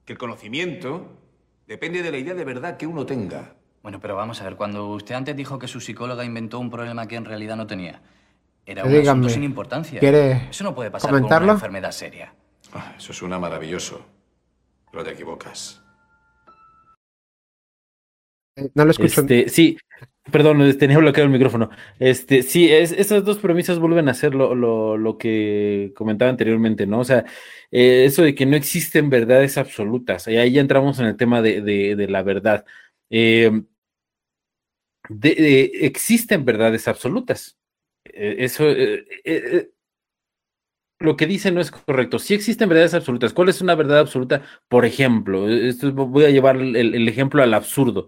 Que el conocimiento depende de la idea de verdad que uno tenga. Bueno, pero vamos a ver, cuando usted antes dijo que su psicóloga inventó un problema que en realidad no tenía, era un Dígame, asunto sin importancia. ¿quiere Eso no puede pasar comentarlo? con una enfermedad seria. Ah, eso suena maravilloso. Pero te equivocas. Eh, No lo escucho. Este, sí, perdón, tenía bloqueado el micrófono. Este, sí, es, esas dos premisas vuelven a ser lo, lo- lo que comentaba anteriormente, ¿no? O sea, eh, eso de que no existen verdades absolutas. Y ahí ya entramos en el tema de, de- de la verdad. Eh, de- de- existen verdades absolutas. Eh, eso, eh, eh, eh, lo que dice no es correcto. Sí existen verdades absolutas. ¿Cuál es una verdad absoluta? Por ejemplo, esto voy a llevar el, el ejemplo al absurdo.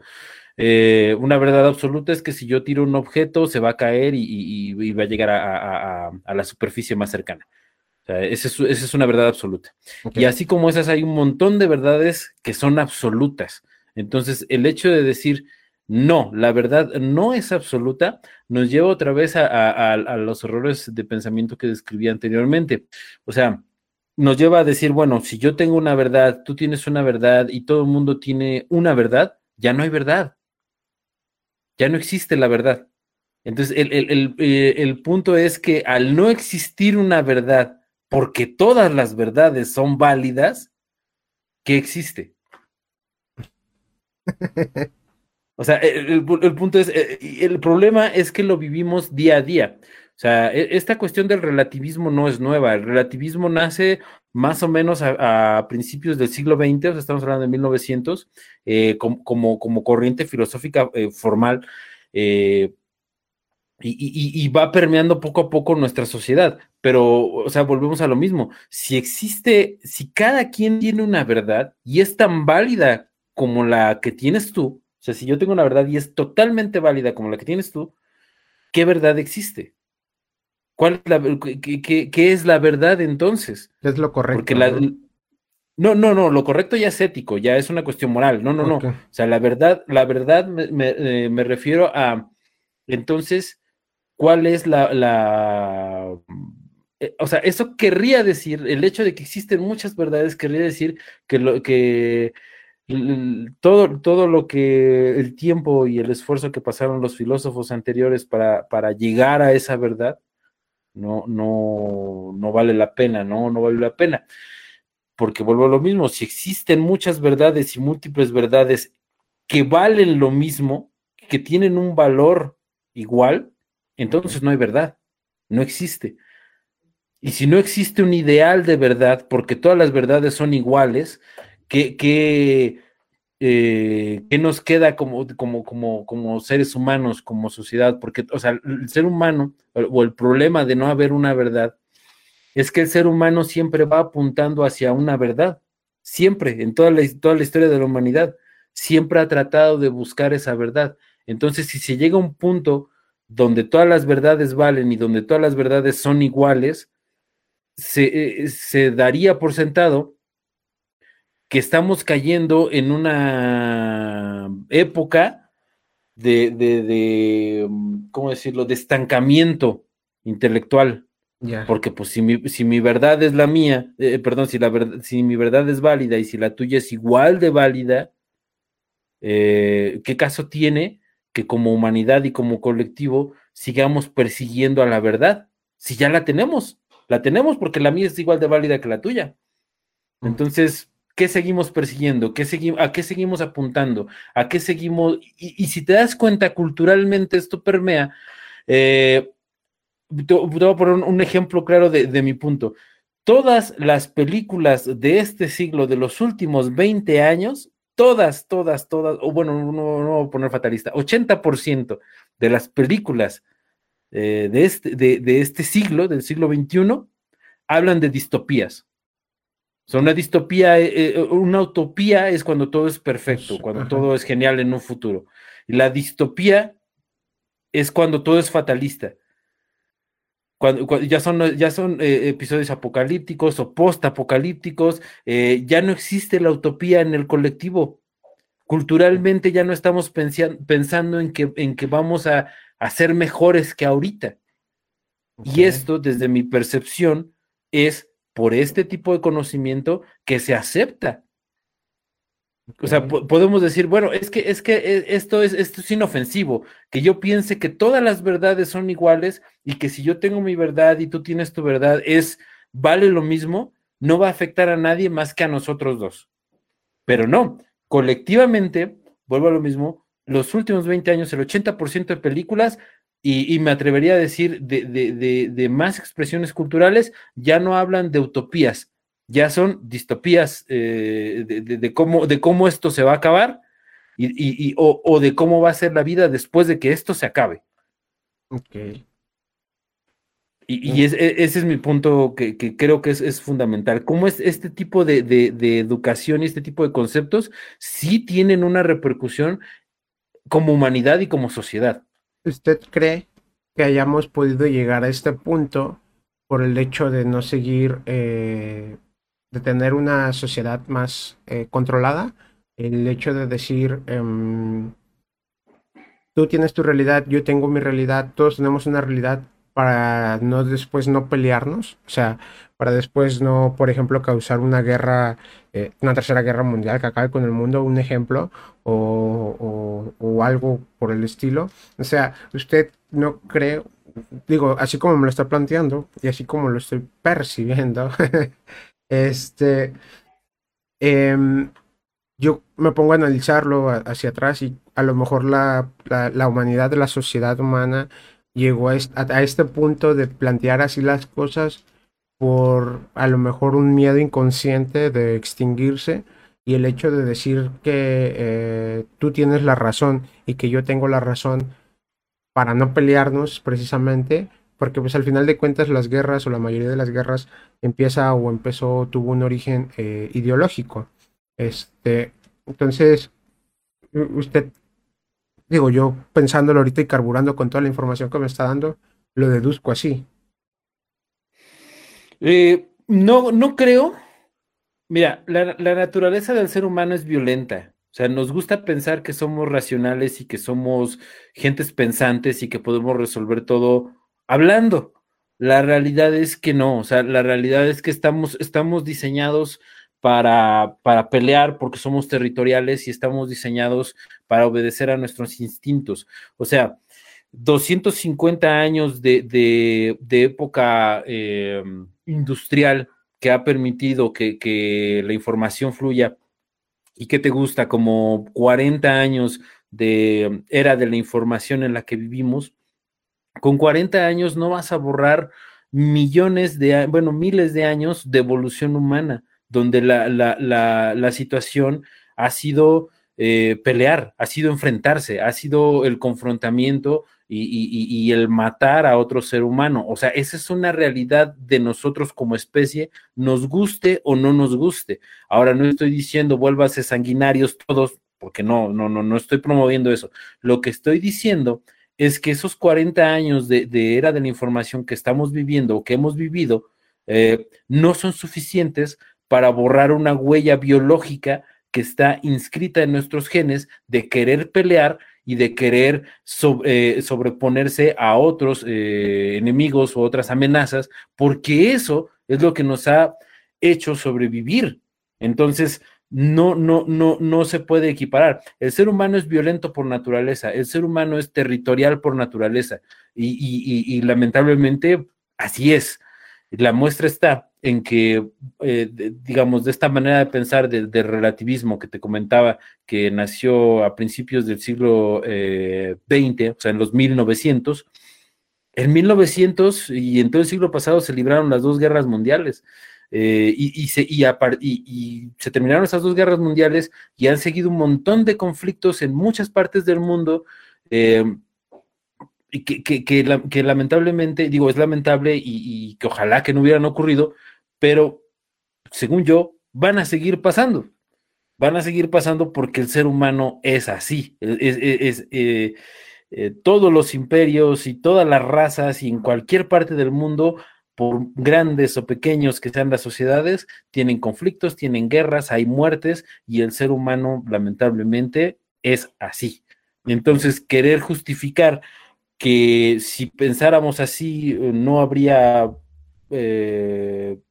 Eh, una verdad absoluta es que si yo tiro un objeto se va a caer y, y- y va a llegar a, a- a- a la superficie más cercana. O sea, esa es, esa es una verdad absoluta. Y así como esas hay un montón de verdades que son absolutas. Entonces, el hecho de decir, no, la verdad no es absoluta, nos lleva otra vez a, los errores de pensamiento que describí anteriormente. O sea, nos lleva a decir, bueno, si yo tengo una verdad, tú tienes una verdad y todo el mundo tiene una verdad, ya no hay verdad. Ya no existe la verdad. Entonces, el, el- eh, el punto es que al no existir una verdad, porque todas las verdades son válidas, ¿qué existe? O sea, el, el pu- el punto es, eh, el problema es que lo vivimos día a día. O sea, e- esta cuestión del relativismo no es nueva. El relativismo nace más o menos a, principios del siglo XX, o sea, estamos hablando de 1900, eh, com- como, como corriente filosófica eh, formal, eh, y va permeando poco a poco nuestra sociedad. Pero, o sea, volvemos a lo mismo. Si existe, si cada quien tiene una verdad y es tan válida como la que tienes tú, o sea, si yo tengo una verdad y es totalmente válida como la que tienes tú, ¿qué verdad existe? ¿Cuál es la, qué, qué- qué es la verdad entonces? Es lo correcto. Porque la, ¿no? no, no, no, lo correcto ya es ético, ya es una cuestión moral. No, no, no. O sea, la verdad, la verdad me, me, eh, me refiero a, entonces, ¿cuál es la, la, eh, o sea, eso querría decir, el hecho de que existen muchas verdades, querría decir que lo que todo, todo lo que el tiempo y el esfuerzo que pasaron los filósofos anteriores para, para llegar a esa verdad, no, no, no vale la pena, no, no vale la pena. Porque vuelvo a lo mismo, si existen muchas verdades y múltiples verdades que valen lo mismo, que tienen un valor igual, entonces no hay verdad, no existe. Y si no existe un ideal de verdad, porque todas las verdades son iguales, ¿qué, qué, eh, qué nos queda como, como, como, como seres humanos, como sociedad? Porque, o sea, el ser humano, o- el problema de no haber una verdad, es que el ser humano siempre va apuntando hacia una verdad, siempre, en toda la, toda la historia de la humanidad, siempre ha tratado de buscar esa verdad. Entonces, si se llega a un punto donde todas las verdades valen y donde todas las verdades son iguales, se, eh, se daría por sentado que estamos cayendo en una época de, de, de, ¿cómo decirlo?, de estancamiento intelectual. Ya. Porque pues si mi, si mi verdad es la mía, eh, perdón, si, la verdad, si mi verdad es válida y si la tuya es igual de válida, eh, ¿qué caso tiene que como humanidad y como colectivo sigamos persiguiendo a la verdad? Si ya la tenemos, la tenemos porque la mía es igual de válida que la tuya. Entonces, ¿qué seguimos persiguiendo? ¿Qué segui- ¿A qué seguimos apuntando? ¿A qué seguimos? Y, si te das cuenta, culturalmente esto permea. eh, te, voy a poner un, ejemplo claro de, de mi punto. Todas las películas de este siglo, de los últimos 20 años, todas, todas, todas, o bueno, no, no voy a poner fatalista, 80% de las películas eh, de, este, de, de este siglo, del siglo XXI, hablan de distopías. O sea, una distopía, eh, eh, una utopía es cuando todo es perfecto, cuando ajá. todo es genial en un futuro. Y la distopía es cuando todo es fatalista. Cuando, ya son, ya son eh, episodios apocalípticos o post-apocalípticos, eh, ya no existe la utopía en el colectivo. Culturalmente ya no estamos pensando en que, en que vamos a, a ser mejores que ahorita. Y esto, desde mi percepción, es por este tipo de conocimiento que se acepta. O sea, podemos decir, bueno, es que, es que e, esto es, esto es inofensivo, que yo piense que todas las verdades son iguales y que si yo tengo mi verdad y tú tienes tu verdad, es, vale lo mismo, no va a afectar a nadie más que a nosotros dos. Pero no, colectivamente, vuelvo a lo mismo, los últimos 20 años, el 80% de películas, y, me atrevería a decir de, de, de más expresiones culturales, ya no hablan de utopías, ya son distopías eh, de, cómo, de cómo esto se va a acabar y, o, de cómo va a ser la vida después de que esto se acabe. Ok. Y, e, ese es mi punto que, creo que es, fundamental. ¿Cómo es este tipo de, educación y este tipo de conceptos sí tienen una repercusión como humanidad y como sociedad? ¿Usted cree que hayamos podido llegar a este punto por el hecho de no seguir eh, de tener una sociedad más eh, controlada, el hecho de decir, em, tú tienes tu realidad, yo tengo mi realidad, todos tenemos una realidad para no después no pelearnos, o sea, para después no, por ejemplo, causar una guerra, eh, una tercera guerra mundial que acabe con el mundo, un ejemplo, o, algo por el estilo. O sea, usted no cree, digo, así como me lo está planteando y así como lo estoy percibiendo, Este, em, yo me pongo a analizarlo hacia atrás y a lo mejor la, la, humanidad, la sociedad humana llegó a este, punto de plantear así las cosas por a lo mejor un miedo inconsciente de extinguirse y el hecho de decir que eh, tú tienes la razón y que yo tengo la razón para no pelearnos precisamente porque pues al final de cuentas las guerras o la mayoría de las guerras empieza o empezó, tuvo un origen eh, ideológico. Este, entonces, usted, digo yo, pensándolo ahorita y carburando con toda la información que me está dando, lo deduzco así. Eh, no, no creo. Mira, la, la naturaleza del ser humano es violenta. O sea, nos gusta pensar que somos racionales y que somos gentes pensantes y que podemos resolver todo hablando. La realidad es que no, o sea, la realidad es que estamos, estamos diseñados para, para pelear porque somos territoriales y estamos diseñados para obedecer a nuestros instintos. O sea, 250 años de, de, época eh, industrial que ha permitido que, la información fluya y que te gusta como 40 años de era de la información en la que vivimos, con 40 años no vas a borrar millones de, bueno, miles de años de evolución humana, donde la, la, la, situación ha sido eh, pelear, ha sido enfrentarse, ha sido el confrontamiento y, y, el matar a otro ser humano. O sea, esa es una realidad de nosotros como especie, nos guste o no nos guste. Ahora no estoy diciendo vuélvase sanguinarios todos, porque no, no, no, no estoy promoviendo eso. Lo que estoy diciendo es que esos 40 años de, era de la información que estamos viviendo o que hemos vivido eh, no son suficientes para borrar una huella biológica que está inscrita en nuestros genes de querer pelear y de querer eh, sobreponerse a otros eh, enemigos o otras amenazas, porque eso es lo que nos ha hecho sobrevivir. Entonces, no, no, no, no se puede equiparar. El ser humano es violento por naturaleza, el ser humano es territorial por naturaleza y, lamentablemente así es. La muestra está en que, eh, digamos, de esta manera de pensar de, relativismo que te comentaba, que nació a principios del siglo XX, eh, o sea, en los 1900, en 1900 y en todo el siglo pasado se libraron las dos guerras mundiales. Eh, y, se, y, se terminaron esas dos guerras mundiales y han seguido un montón de conflictos en muchas partes del mundo. Eh, y que, que, lamentablemente, digo, es lamentable y, que ojalá que no hubieran ocurrido, pero según yo, van a seguir pasando. Van a seguir pasando porque el ser humano es así. Es, eh, eh, todos los imperios y todas las razas y en cualquier parte del mundo, por grandes o pequeños que sean las sociedades, tienen conflictos, tienen guerras, hay muertes y el ser humano lamentablemente es así. Entonces, querer justificar que si pensáramos así eh, no habría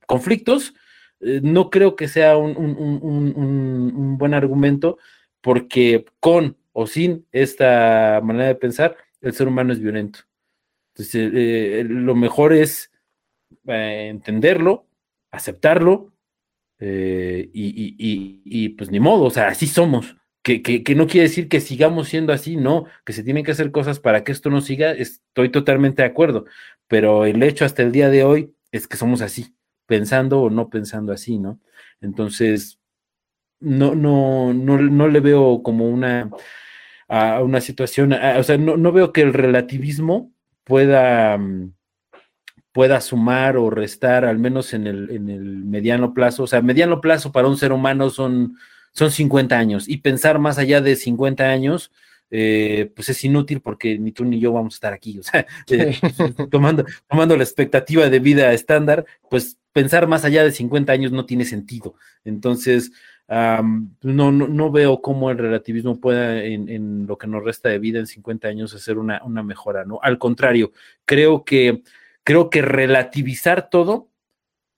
conflictos, no creo que sea un, un, buen argumento porque con o sin esta manera de pensar, el ser humano es violento. Entonces, eh, lo mejor es eh, entenderlo, aceptarlo, eh, y, pues ni modo, o sea, así somos. Que, que, no quiere decir que sigamos siendo así, no, que se tienen que hacer cosas para que esto no siga, estoy totalmente de acuerdo, pero el hecho hasta el día de hoy es que somos así, pensando o no pensando así, ¿no? Entonces, no, no, no, no le veo como una, a una situación, o sea, no, veo que el relativismo pueda, mm, pueda sumar o restar, al menos en el, en el mediano plazo, o sea, mediano plazo para un ser humano son, son 50 años, y pensar más allá de 50 años, eh, pues es inútil porque ni tú ni yo vamos a estar aquí, o sea, eh, tomando, tomando la expectativa de vida estándar, pues pensar más allá de 50 años no tiene sentido. Entonces, no, no, veo cómo el relativismo pueda en, lo que nos resta de vida en 50 años hacer una, una, mejora, ¿no? Al contrario, creo que, creo que relativizar todo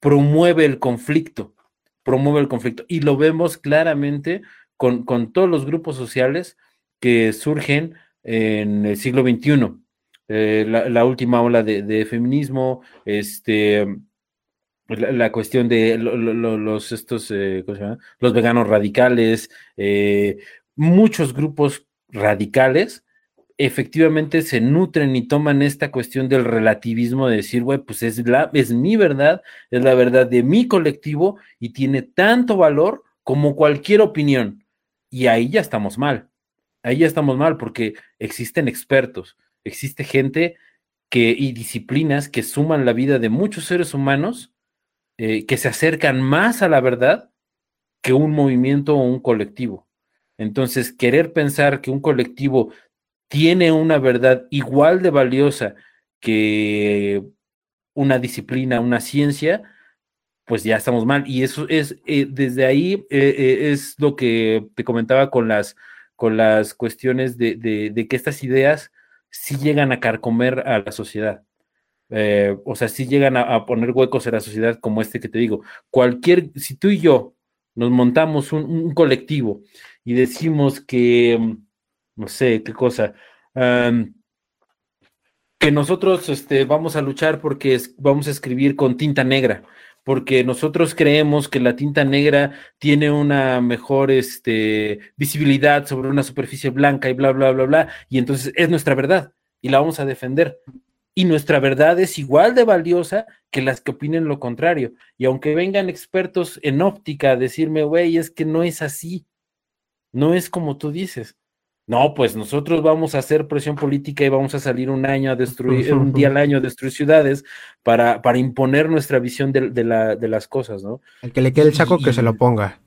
promueve el conflicto, promueve el conflicto. Y lo vemos claramente con, todos los grupos sociales que surgen en el siglo XXI. Eh, la, última ola de, de feminismo, este, pues, la, cuestión de los estos eh, los veganos radicales, eh, muchos grupos radicales efectivamente se nutren y toman esta cuestión del relativismo de decir, güey, pues es, la, es mi verdad, es la verdad de mi colectivo y tiene tanto valor como cualquier opinión. Y ahí ya estamos mal. Ahí ya estamos mal porque existen expertos, existe gente que, y disciplinas que suman la vida de muchos seres humanos eh, que se acercan más a la verdad que un movimiento o un colectivo. Entonces, querer pensar que un colectivo tiene una verdad igual de valiosa que una disciplina, una ciencia, pues ya estamos mal. Y eso es, eh, desde ahí eh, es lo que te comentaba con las, con las cuestiones de, de, que estas ideas sí llegan a carcomer a la sociedad. Eh, o sea, si llegan a, poner huecos en la sociedad como este que te digo. Cualquier, si tú y yo nos montamos un, colectivo y decimos que, no sé, qué cosa, que nosotros este, vamos a luchar porque vamos a escribir con tinta negra, porque nosotros creemos que la tinta negra tiene una mejor este, visibilidad sobre una superficie blanca y bla, bla, bla, bla, y entonces es nuestra verdad y la vamos a defender y nuestra verdad es igual de valiosa que las que opinen lo contrario. Y aunque vengan expertos en óptica a decirme, güey, es que no es así, no es como tú dices. No, pues nosotros vamos a hacer presión política y vamos a salir un año a destruir, un día al año a destruir ciudades para, para imponer nuestra visión de, la, de, las cosas, ¿no? El que le quede el saco, que se lo ponga.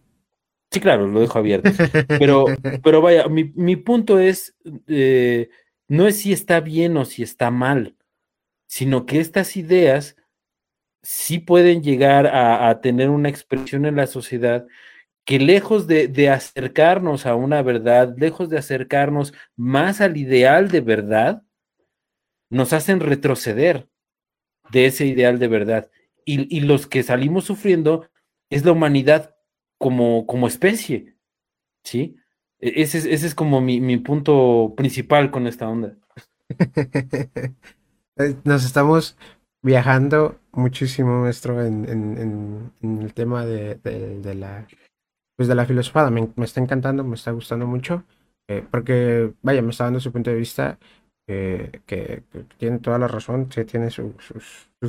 Sí, claro, lo dejo abierto. Pero, pero vaya, mi, punto es, eh, no es si está bien o si está mal sino que estas ideas sí pueden llegar a, tener una expresión en la sociedad que lejos de, acercarnos a una verdad, lejos de acercarnos más al ideal de verdad, nos hacen retroceder de ese ideal de verdad. Y, los que salimos sufriendo es la humanidad como, como especie, ¿sí? E, ese es, ese es como mi, mi punto principal con esta onda. Eh, nos estamos viajando muchísimo, maestro, en, el tema de, la pues de la filosofada. Me, está encantando, me está gustando mucho, eh, porque, vaya, me está dando su punto de vista, eh, que, tiene toda la razón, que tiene sus,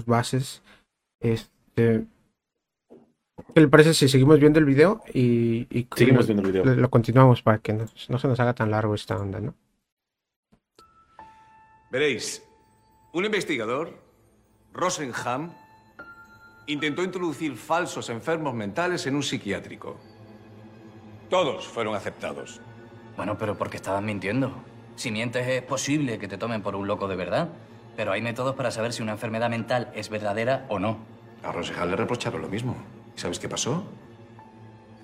bases. Este, ¿Qué le parece si seguimos viendo el video y, seguimos viendo el video. Lo, continuamos para que no se nos haga tan largo esta onda, ¿no? Veréis, un investigador, Rosenham, intentó introducir falsos enfermos mentales en un psiquiátrico. Todos fueron aceptados. Bueno, pero porque estaban mintiendo. Si mientes es posible que te tomen por un loco de verdad, pero hay métodos para saber si una enfermedad mental es verdadera o no. A Rosejal le reprocharon lo mismo. ¿Y sabes qué pasó?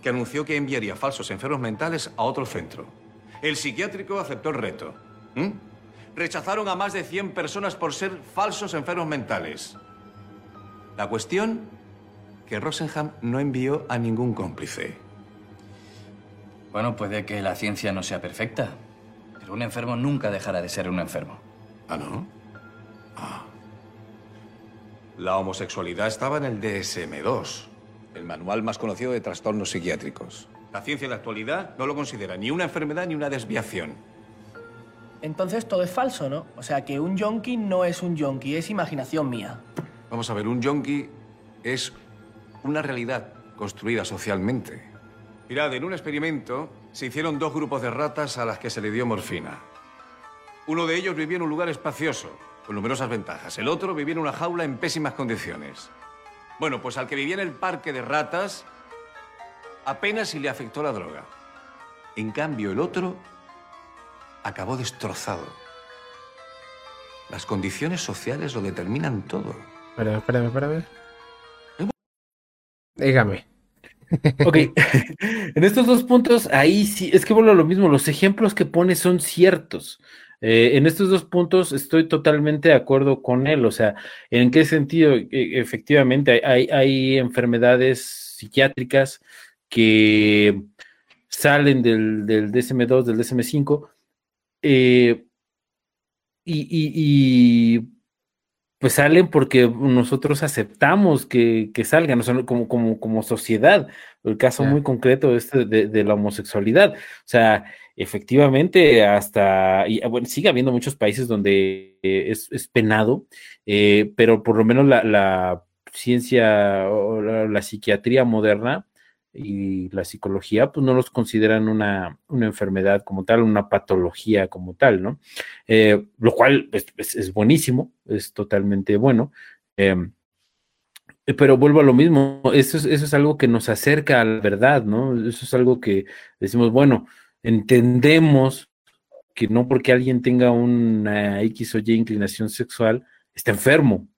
Que anunció que enviaría falsos enfermos mentales a otro centro. El psiquiátrico aceptó el reto. ¿Mm? Rechazaron a más de 100 personas por ser falsos enfermos mentales. La cuestión, que Rosenham no envió a ningún cómplice. Bueno, puede que la ciencia no sea perfecta, pero un enfermo nunca dejará de ser un enfermo. ¿Ah, no? Ah. La homosexualidad estaba en el DSM-2, el manual más conocido de trastornos psiquiátricos. La ciencia en la actualidad no lo considera ni una enfermedad ni una desviación. Entonces todo es falso, ¿no? O sea que un yonki no es un yonki, es imaginación mía. Vamos a ver, un yonki es una realidad construida socialmente. Mirad, en un experimento se hicieron dos grupos de ratas a las que se le dio morfina. Uno de ellos vivía en un lugar espacioso, con numerosas ventajas. El otro vivía en una jaula en pésimas condiciones. Bueno, pues al que vivía en el parque de ratas, apenas si le afectó la droga. En cambio, el otro acabó destrozado. Las condiciones sociales lo determinan todo. Espérame, espérame, espérame. Dígame. Ok, en estos dos puntos, ahí sí, es que bueno, lo mismo, los ejemplos que pone son ciertos. Eh, en estos dos puntos estoy totalmente de acuerdo con él, o sea, ¿en qué sentido? E, efectivamente, hay, hay enfermedades psiquiátricas que salen del, del DSM2, del DSM5, eh, y, y, pues salen porque nosotros aceptamos que, que salgan, como, como, como sociedad. El caso muy concreto este de, la homosexualidad. O sea, efectivamente, hasta, y, bueno, sigue habiendo muchos países donde es, es penado, eh, pero por lo menos la, la ciencia o la, psiquiatría moderna y la psicología, pues no los consideran una, una enfermedad como tal, una patología como tal, ¿no? Eh, lo cual es, buenísimo, es totalmente bueno. Em, pero vuelvo a lo mismo, eso es, eso es algo que nos acerca a la verdad, ¿no? Eso es algo que decimos, bueno, entendemos que no porque alguien tenga una X o Y inclinación sexual, está enfermo,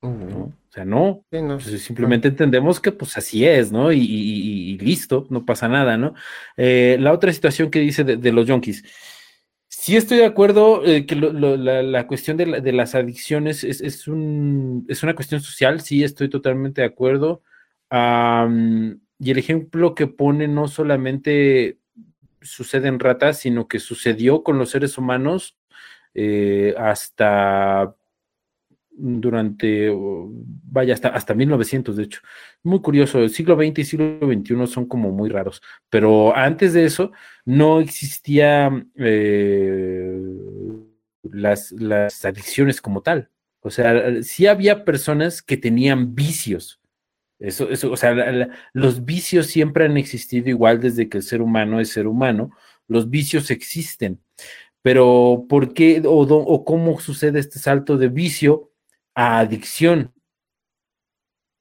¿no? O sea, no, pues, simplemente entendemos que pues así es, ¿no? Y, listo, no pasa nada, ¿no? Eh, la otra situación que dice de, los yonkis, sí estoy de acuerdo eh, que la, cuestión de, las adicciones es, un, es, una cuestión social, sí estoy totalmente de acuerdo. y el ejemplo que pone no solamente sucede en ratas, sino que sucedió con los seres humanos eh, hasta durante, vaya, hasta, hasta 1900, de hecho. Muy curioso, el siglo XX y siglo XXI son como muy raros, pero antes de eso no existía eh, las, las adicciones como tal. O sea, sí había personas que tenían vicios. Eso, eso, o sea, los vicios siempre han existido igual desde que el ser humano es ser humano. Los vicios existen. Pero ¿por qué o, o cómo sucede este salto de vicio a adicción.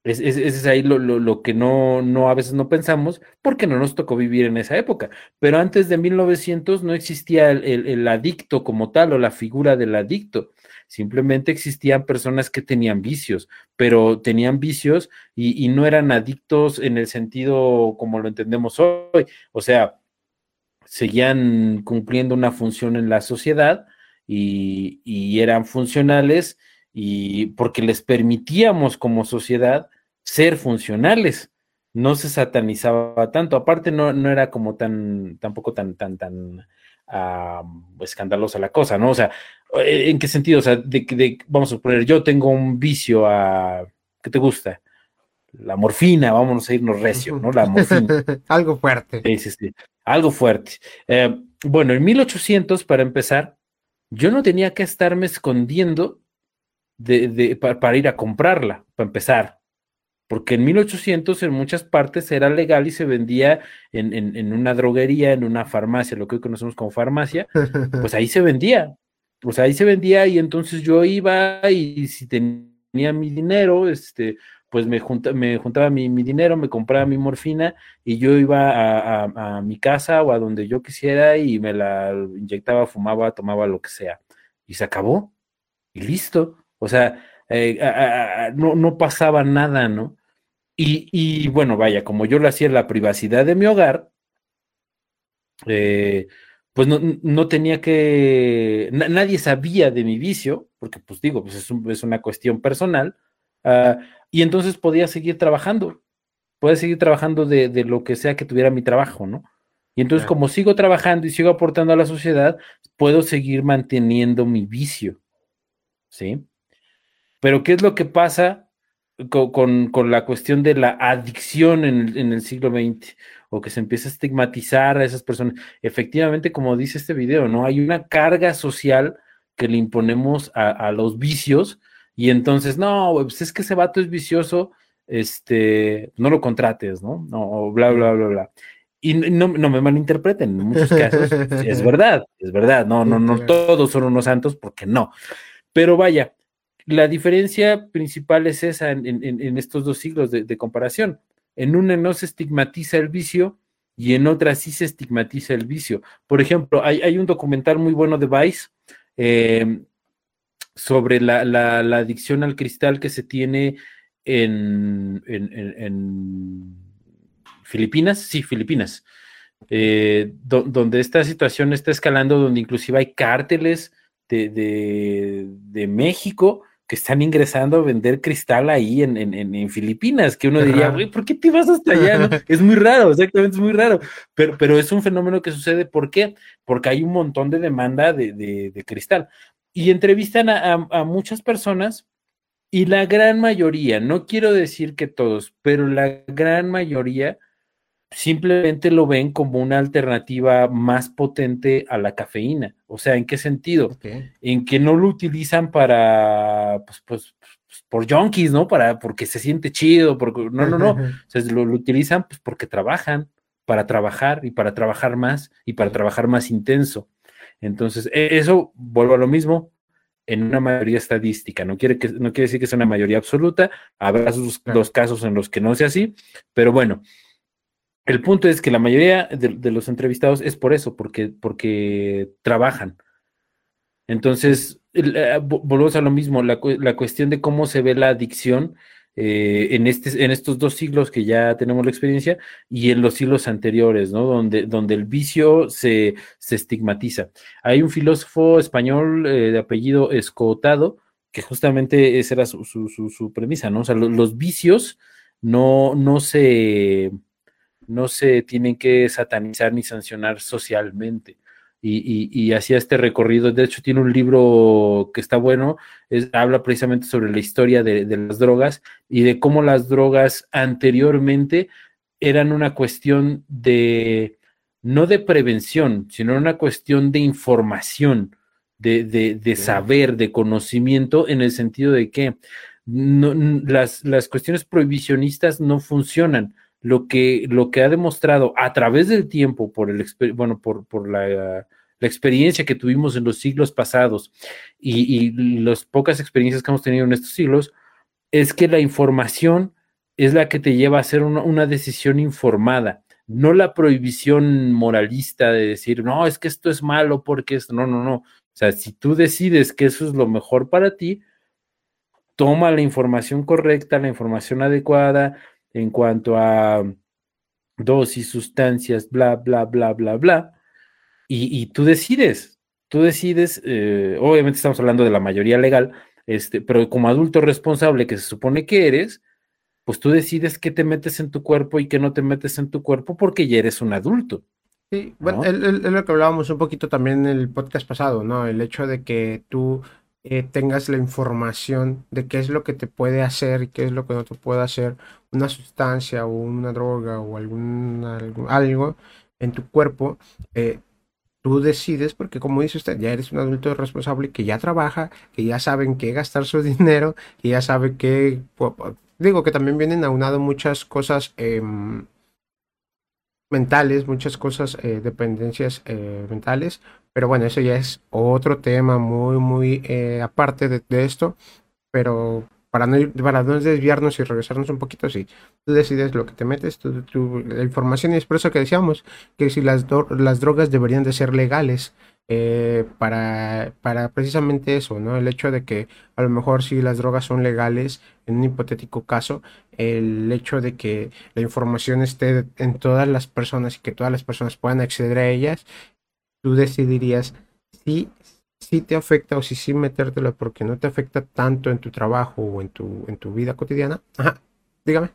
Ese es, ahí lo, que no, no, a veces no pensamos, porque no nos tocó vivir en esa época. Pero antes de 1900 no existía el, adicto como tal o la figura del adicto. Simplemente existían personas que tenían vicios, pero tenían vicios y, no eran adictos en el sentido como lo entendemos hoy. O sea, seguían cumpliendo una función en la sociedad y, y eran funcionales y porque les permitíamos como sociedad ser funcionales, no se satanizaba tanto, aparte no, no era como tan, tampoco tan, tan, tan escandalosa la cosa, ¿no? O sea, ¿en qué sentido? O sea, de, de, vamos a suponer, yo tengo un vicio a, ¿qué te gusta? La morfina, vámonos a irnos recio, ¿no? La morfina. Algo fuerte. Sí, sí, sí. Algo fuerte. Eh, bueno, en 1800, para empezar, yo no tenía que estarme escondiendo de, para, ir a comprarla, para empezar. Porque en 1800 en muchas partes era legal y se vendía en, en, una droguería, en una farmacia, lo que hoy conocemos como farmacia, pues ahí se vendía. Pues ahí se vendía y entonces yo iba y si tenía mi dinero, este, pues me, me juntaba mi, dinero, me compraba mi morfina y yo iba a, mi casa o a donde yo quisiera y me la inyectaba, fumaba, tomaba lo que sea. Y se acabó. Y listo. O sea, eh, no, no pasaba nada, ¿no? Y, y, bueno, vaya, como yo lo hacía en la privacidad de mi hogar, eh, pues no, tenía que, nadie sabía de mi vicio, porque pues digo, pues es, una cuestión personal, ah, y entonces podía seguir trabajando, podía seguir trabajando de, lo que sea que tuviera mi trabajo, ¿no? Y entonces como sigo trabajando y sigo aportando a la sociedad, puedo seguir manteniendo mi vicio, ¿sí? Pero ¿qué es lo que pasa con, la cuestión de la adicción en, en el siglo XX? o que se empieza a estigmatizar a esas personas. Efectivamente, como dice este video, ¿no? Hay una carga social que le imponemos a, los vicios y entonces, no, pues es que ese vato es vicioso, este, no lo contrates, ¿no? No, bla, bla, bla, bla. Y no, me malinterpreten, en muchos casos es verdad, es verdad, no, no, no todos son unos santos, porque no. Pero vaya, la diferencia principal es esa en, estos dos siglos de comparación. En una no se estigmatiza el vicio y en otra sí se estigmatiza el vicio. Por ejemplo, hay, un documental muy bueno de Vice eh, sobre la, adicción al cristal que se tiene en, Filipinas, sí, Filipinas, eh, donde esta situación está escalando, donde inclusive hay cárteles de, de México que están ingresando a vender cristal ahí en, en, Filipinas, que uno diría, güey, ¿por qué te vas hasta allá? es muy raro, exactamente, es muy raro, pero, pero es un fenómeno que sucede, ¿por qué? Porque hay un montón de demanda de, cristal. Y entrevistan a, a muchas personas y la gran mayoría, no quiero decir que todos, pero la gran mayoría simplemente lo ven como una alternativa más potente a la cafeína. O sea, ¿en qué sentido? En que no lo utilizan para, pues, pues, pues, por junkies, ¿no? Para, porque se siente chido, porque, no, no, no. o sea, lo, utilizan pues porque trabajan, para trabajar y para trabajar más y para trabajar más intenso. Entonces, e, eso, vuelvo a lo mismo, en una mayoría estadística. No quiere, que, no quiere decir que sea una mayoría absoluta, habrá sus, los casos en los que no sea así, pero bueno, el punto es que la mayoría de, los entrevistados es por eso, porque, porque trabajan. Entonces, eh, volvemos a lo mismo, la, cuestión de cómo se ve la adicción eh, en, este, en estos dos siglos que ya tenemos la experiencia y en los siglos anteriores, ¿no? Donde, donde el vicio se, estigmatiza. Hay un filósofo español eh, de apellido Escotado, que justamente esa era su, su, premisa, ¿no? O sea, los vicios no, no se no se tienen que satanizar ni sancionar socialmente. Y, y, hacía este recorrido. De hecho, tiene un libro que está bueno, habla precisamente sobre la historia de, las drogas y de cómo las drogas anteriormente eran una cuestión de, no de prevención, sino una cuestión de información, de, saber, de conocimiento, en el sentido de que las, las cuestiones prohibicionistas no funcionan lo que, lo que ha demostrado a través del tiempo, por el bueno, por, por la, experiencia que tuvimos en los siglos pasados y, las pocas experiencias que hemos tenido en estos siglos, es que la información es la que te lleva a hacer una, decisión informada, no la prohibición moralista de decir, no, es que esto es malo porque esto, no, no, no. O sea, si tú decides que eso es lo mejor para ti, toma la información correcta, la información adecuada, en cuanto a dosis, sustancias, bla, bla, bla, bla, bla, y, tú decides, tú decides, eh, obviamente estamos hablando de la mayoría legal, este, pero como adulto responsable que se supone que eres, pues tú decides qué te metes en tu cuerpo y qué no te metes en tu cuerpo porque ya eres un adulto. Sí, bueno, es lo que hablábamos un poquito también en el podcast pasado, ¿no? El hecho de que tú eh, tengas la información de qué es lo que te puede hacer y qué es lo que no te puede hacer una sustancia o una droga o algún, algo, en tu cuerpo, eh, tú decides, porque como dice usted, ya eres un adulto responsable que ya trabaja, que ya saben qué gastar su dinero, que ya sabe que, digo que también vienen aunado muchas cosas em, mentales, muchas cosas, eh, dependencias mentales, pero bueno, eso ya es otro tema muy, muy eh, aparte de, esto. Pero para no, para no desviarnos y regresarnos un poquito, sí, tú decides lo que te metes, tu, la información y es por eso que decíamos que si las, las drogas deberían de ser legales, eh, para, para precisamente eso, ¿no? El hecho de que a lo mejor si las drogas son legales, en un hipotético caso, el hecho de que la información esté en todas las personas y que todas las personas puedan acceder a ellas, tú decidirías si, si te afecta o si sí metértelo porque no te afecta tanto en tu trabajo o en tu, en tu vida cotidiana. Ajá, dígame.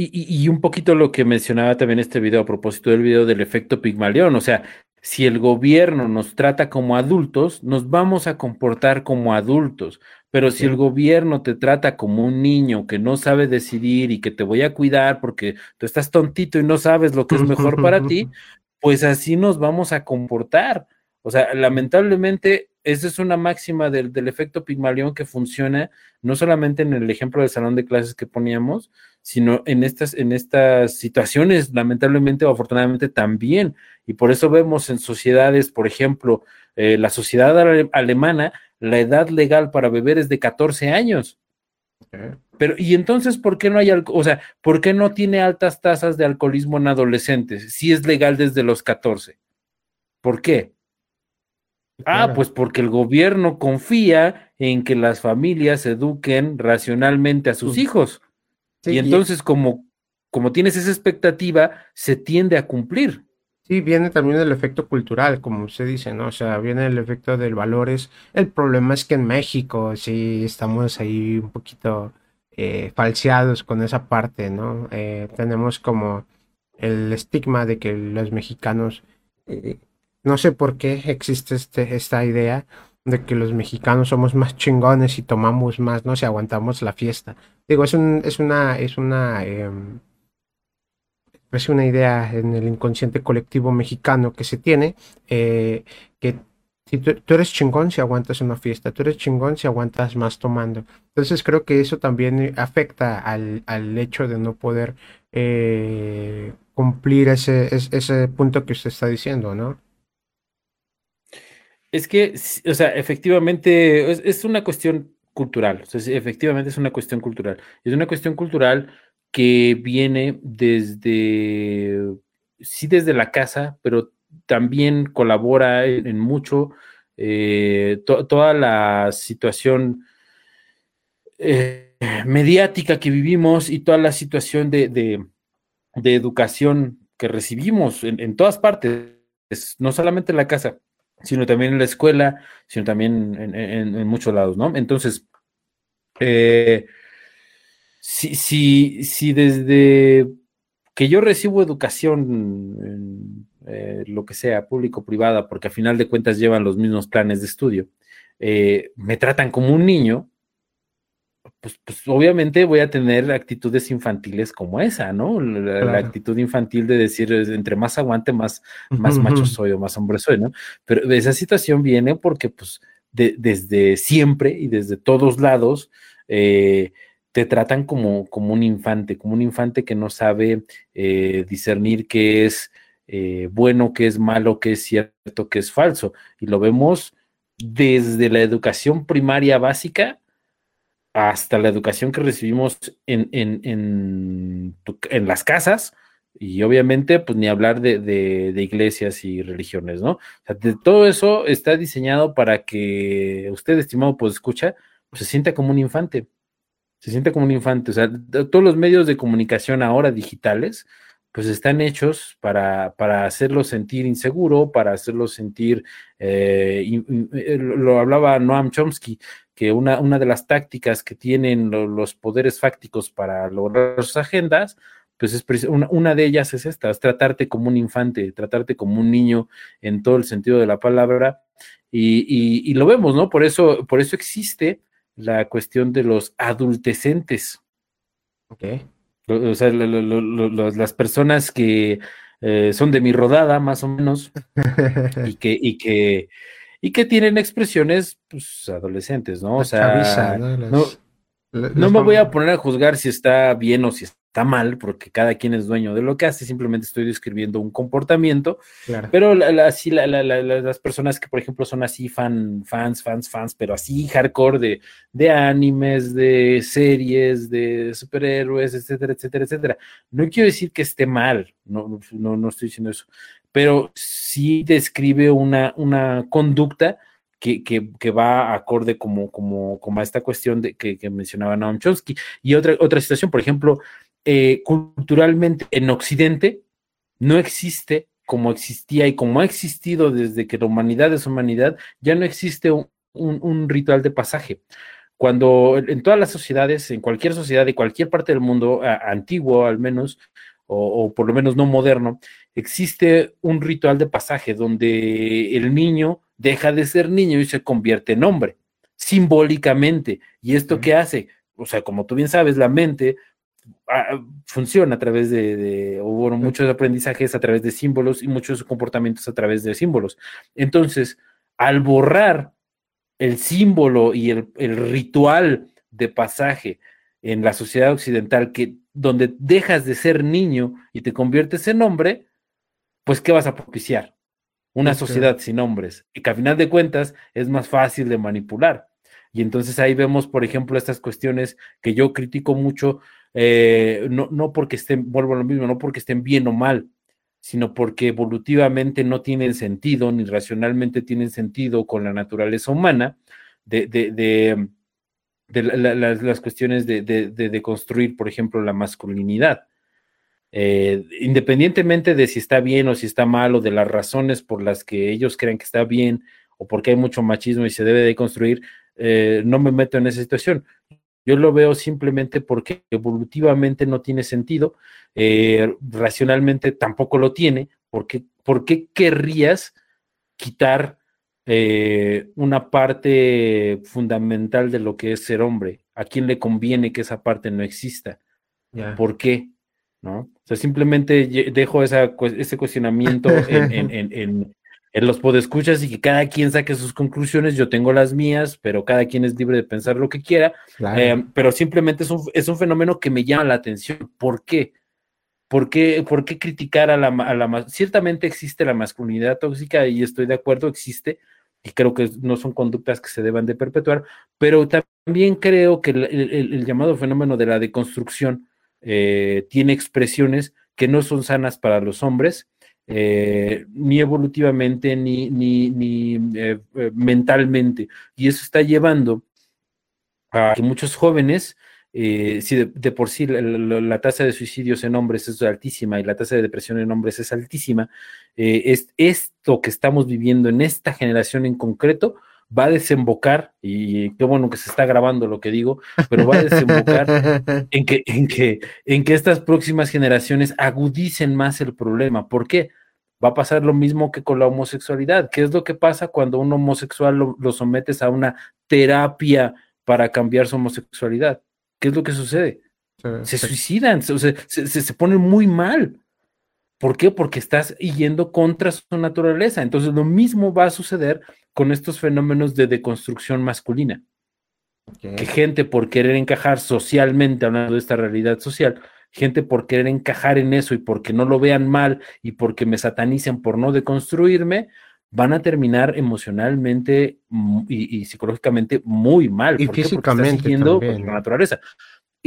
Y, y, un poquito lo que mencionaba también este video a propósito del video del efecto Pigmalión, o sea, si el gobierno nos trata como adultos, nos vamos a comportar como adultos. Pero si el gobierno te trata como un niño que no sabe decidir y que te voy a cuidar porque tú estás tontito y no sabes lo que es mejor para ti, pues así nos vamos a comportar. O sea, lamentablemente, esa es una máxima del, del, efecto Pigmalión que funciona no solamente en el ejemplo del salón de clases que poníamos, sino en estas, en estas situaciones, lamentablemente o afortunadamente también. Y por eso vemos en sociedades, por ejemplo, eh, la sociedad alemana, la edad legal para beber es de 14 años. Pero, ¿y entonces por qué no hay, o sea, por qué no tiene altas tasas de alcoholismo en adolescentes si es legal desde los 14? ¿Por qué? Ah, pues porque el gobierno confía en que las familias eduquen racionalmente a sus hijos y entonces, como, como tienes esa expectativa, se tiende a cumplir. Sí, viene también el efecto cultural, como usted dice, ¿no? O sea, viene el efecto del valores. El problema es que en México sí estamos ahí un poquito eh, falseados con esa parte, ¿no? Eh, tenemos como el estigma de que los mexicanos, eh, no sé por qué existe este, esta idea de que los mexicanos somos más chingones y tomamos más, ¿no? Si aguantamos la fiesta. Digo, es, un, es una, es una, em, es una idea en el inconsciente colectivo mexicano que se tiene, eh, que si tú, eres chingón si aguantas una fiesta, tú eres chingón si aguantas más tomando. Entonces creo que eso también afecta al, al hecho de no poder eh, cumplir ese, ese punto que usted está diciendo, ¿no? Es que, o sea, efectivamente es una cuestión cultural. efectivamente es una cuestión cultural. Es una cuestión cultural que viene desde, sí desde la casa, pero también colabora en, mucho eh, toda la situación eh, mediática que vivimos y toda la situación de, educación que recibimos en, todas partes, no solamente en la casa, sino también en la escuela, sino también en, muchos lados, ¿no? Entonces, eh, si, si, desde que yo recibo educación, eh, lo que sea, público-privada, porque a final de cuentas llevan los mismos planes de estudio, eh, me tratan como un niño, pues, pues, obviamente voy a tener actitudes infantiles como esa, ¿no? La, actitud infantil de decir, entre más aguante, más, más macho soy o más hombre soy, ¿no? Pero esa situación viene porque, pues, desde siempre y desde todos lados, eh, te tratan como, como un infante, como un infante que no sabe eh, discernir qué es eh, bueno, qué es malo, qué es cierto, qué es falso. Y lo vemos desde la educación primaria básica hasta la educación que recibimos en, en, en, las casas y obviamente pues ni hablar de, de, iglesias y religiones, ¿no? O sea, de todo eso está diseñado para que usted, estimado, pues escucha, pues, se sienta como un infante, se siente como un infante, o sea, todos los medios de comunicación ahora digitales, pues están hechos para, para hacerlo sentir inseguro, para hacerlo sentir, eh, eh, lo hablaba Noam Chomsky, que una, una de las tácticas que tienen los poderes fácticos para lograr sus agendas, pues es una, una, de ellas es esta, es tratarte como un infante, tratarte como un niño en todo el sentido de la palabra, y, y, lo vemos, ¿no? Por eso, por eso existe la cuestión de los adultecentes. Ok. O sea, las personas que eh, son de mi rodada, más o menos, y que, y que, y que tienen expresiones pues, adolescentes, ¿no? O sea, no, no, me voy a poner a juzgar si está bien o si está mal porque cada quien es dueño de lo que hace, simplemente estoy describiendo un comportamiento, pero así las personas que por ejemplo son así fan, fans, fans, fans, pero así hardcore de, de animes, de series, de superhéroes, etcétera, etcétera, etcétera. No quiero decir que esté mal, no, no, no estoy diciendo eso, pero sí describe una, una conducta que, que, va acorde como, como, como a esta cuestión de, que, que mencionaba Noam Chomsky. Y otra, otra situación, por ejemplo, eh, culturalmente en Occidente no existe como existía y como ha existido desde que la humanidad es humanidad, ya no existe un, ritual de pasaje. Cuando en todas las sociedades, en cualquier sociedad de cualquier parte del mundo, antiguo al menos, o, por lo menos no moderno, existe un ritual de pasaje donde el niño deja de ser niño y se convierte en hombre, simbólicamente. ¿Y esto qué hace? O sea, como tú bien sabes, la mente funciona a través de, muchos aprendizajes a través de símbolos y muchos comportamientos a través de símbolos. Entonces, al borrar el símbolo y el, ritual de pasaje en la sociedad occidental, que donde dejas de ser niño y te conviertes en hombre, pues ¿qué vas a propiciar? Una sociedad sin hombres, y que a final de cuentas es más fácil de manipular. Y entonces ahí vemos, por ejemplo, estas cuestiones que yo critico mucho eh, no, no porque estén, vuelvo a lo mismo, no porque estén bien o mal, sino porque evolutivamente no tienen sentido, ni racionalmente tienen sentido con la naturaleza humana, de, de, de, las, cuestiones de, construir, por ejemplo, la masculinidad. Eh, independientemente de si está bien o si está mal, o de las razones por las que ellos creen que está bien, o porque hay mucho machismo y se debe de construir, eh, no me meto en esa situación. Yo lo veo simplemente porque evolutivamente no tiene sentido, eh, racionalmente tampoco lo tiene. Porque, ¿Por qué querrías quitar eh, una parte fundamental de lo que es ser hombre? ¿A quién le conviene que esa parte no exista? ¿Por qué? ¿No? O sea, simplemente dejo esa, ese cuestionamiento en, en los podescuchas y que cada quien saque sus conclusiones. Yo tengo las mías, pero cada quien es libre de pensar lo que quiera. Eh, pero simplemente es un, es un, fenómeno que me llama la atención. ¿Por qué? ¿Por qué, por qué criticar a la, a la... Ciertamente existe la masculinidad tóxica y estoy de acuerdo, existe, y creo que no son conductas que se deban de perpetuar, pero también creo que el, llamado fenómeno de la deconstrucción eh, tiene expresiones que no son sanas para los hombres eh, ni evolutivamente ni, ni, eh, eh, mentalmente. Y eso está llevando a que muchos jóvenes, si de, por sí la, tasa de suicidios en hombres es altísima y la tasa de depresión en hombres es altísima, es, esto que estamos viviendo en esta generación en concreto va a desembocar, y qué bueno que se está grabando lo que digo, pero va a desembocar en que, en que, en que estas próximas generaciones agudicen más el problema. ¿Por qué? Va a pasar lo mismo que con la homosexualidad. ¿Qué es lo que pasa cuando un homosexual lo, sometes a una terapia para cambiar su homosexualidad? ¿Qué es lo que sucede? se suicidan, se, se, se, ponen muy mal. ¿Por qué? Porque estás yendo contra su naturaleza. Entonces, lo mismo va a suceder con estos fenómenos de deconstrucción masculina. Que gente por querer encajar socialmente, hablando de esta realidad social, gente por querer encajar en eso y porque no lo vean mal y porque me satanicen por no deconstruirme, van a terminar emocionalmente y, psicológicamente muy mal. Y físicamente siguiendo pues, la naturaleza.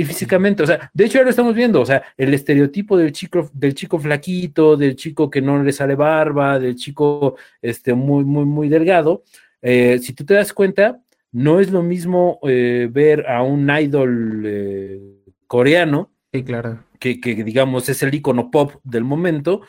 Y físicamente, o sea, de hecho ya lo estamos viendo, o sea, el estereotipo del chico, del chico flaquito, del chico que no le sale barba, del chico este, muy, muy, muy delgado, eh, si tú te das cuenta, no es lo mismo eh, ver a un idol eh, coreano Sí, claro. Que, digamos es el icono pop del momento,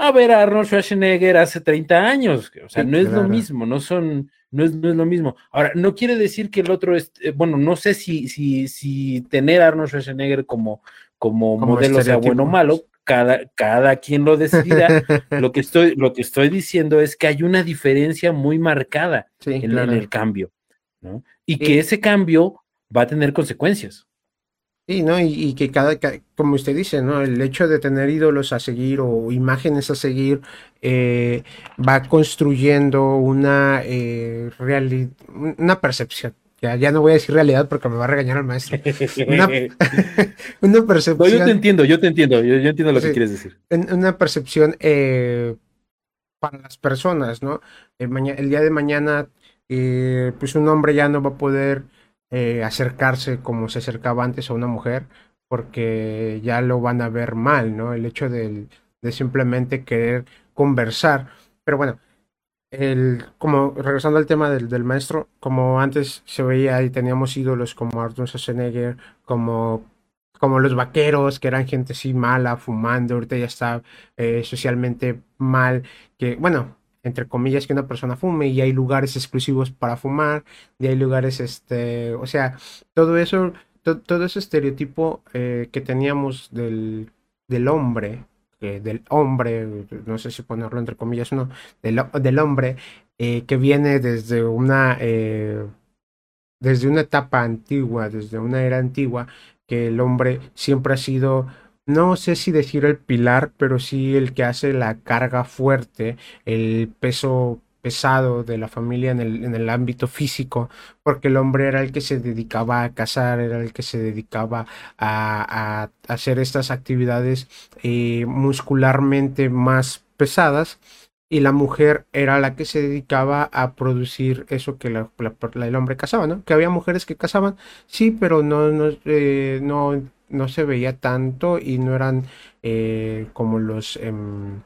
a ver a Arnold Schwarzenegger hace 30 años. O sea, no es lo mismo, no son, no es, no es, lo mismo. Ahora, no quiere decir que el otro es, eh, bueno, no sé si, si, si tener a Arnold Schwarzenegger como, como, modelo sea bueno o malo, cada, cada quien lo decidirá. lo, que estoy, lo que estoy diciendo es que hay una diferencia muy marcada en, el cambio, ¿no? Y que ese cambio va a tener consecuencias. Sí, ¿no? Y, que cada, como usted dice, ¿no? El hecho de tener ídolos a seguir o imágenes a seguir eh, va construyendo una, eh, una percepción ya, ya no voy a decir realidad porque me va a regañar el maestro. Una, una percepción. yo te entiendo, yo te entiendo, yo, entiendo lo que quieres decir. Una percepción eh, para las personas, ¿no? El, el día de mañana, eh, pues un hombre ya no va a poder eh, acercarse como se acercaba antes a una mujer porque ya lo van a ver mal, ¿no? El hecho de, simplemente querer conversar. Pero bueno, el, como regresando al tema del, del, maestro, como antes se veía y teníamos ídolos como Arthur Schwarzenegger, como, como los vaqueros, que eran gente así mala, fumando, ahorita ya está eh, socialmente mal, que bueno, entre comillas, que una persona fume y hay lugares exclusivos para fumar, y hay lugares, este, o sea, todo eso, todo ese estereotipo eh, que teníamos del, del hombre, del hombre, no sé si ponerlo entre comillas no, del, del hombre, eh, que viene desde una, eh, desde una etapa antigua, desde una era antigua, que el hombre siempre ha sido, no sé si decir el pilar, pero sí el que hace la carga fuerte, el peso pesado de la familia en el, en el ámbito físico, porque el hombre era el que se dedicaba a cazar, era el que se dedicaba a, a hacer estas actividades eh, muscularmente más pesadas y la mujer era la que se dedicaba a producir eso que la, el hombre cazaba, ¿no? Que había mujeres que cazaban, sí, pero no, no, eh, no, no se veía tanto y no eran eh, como los... Em,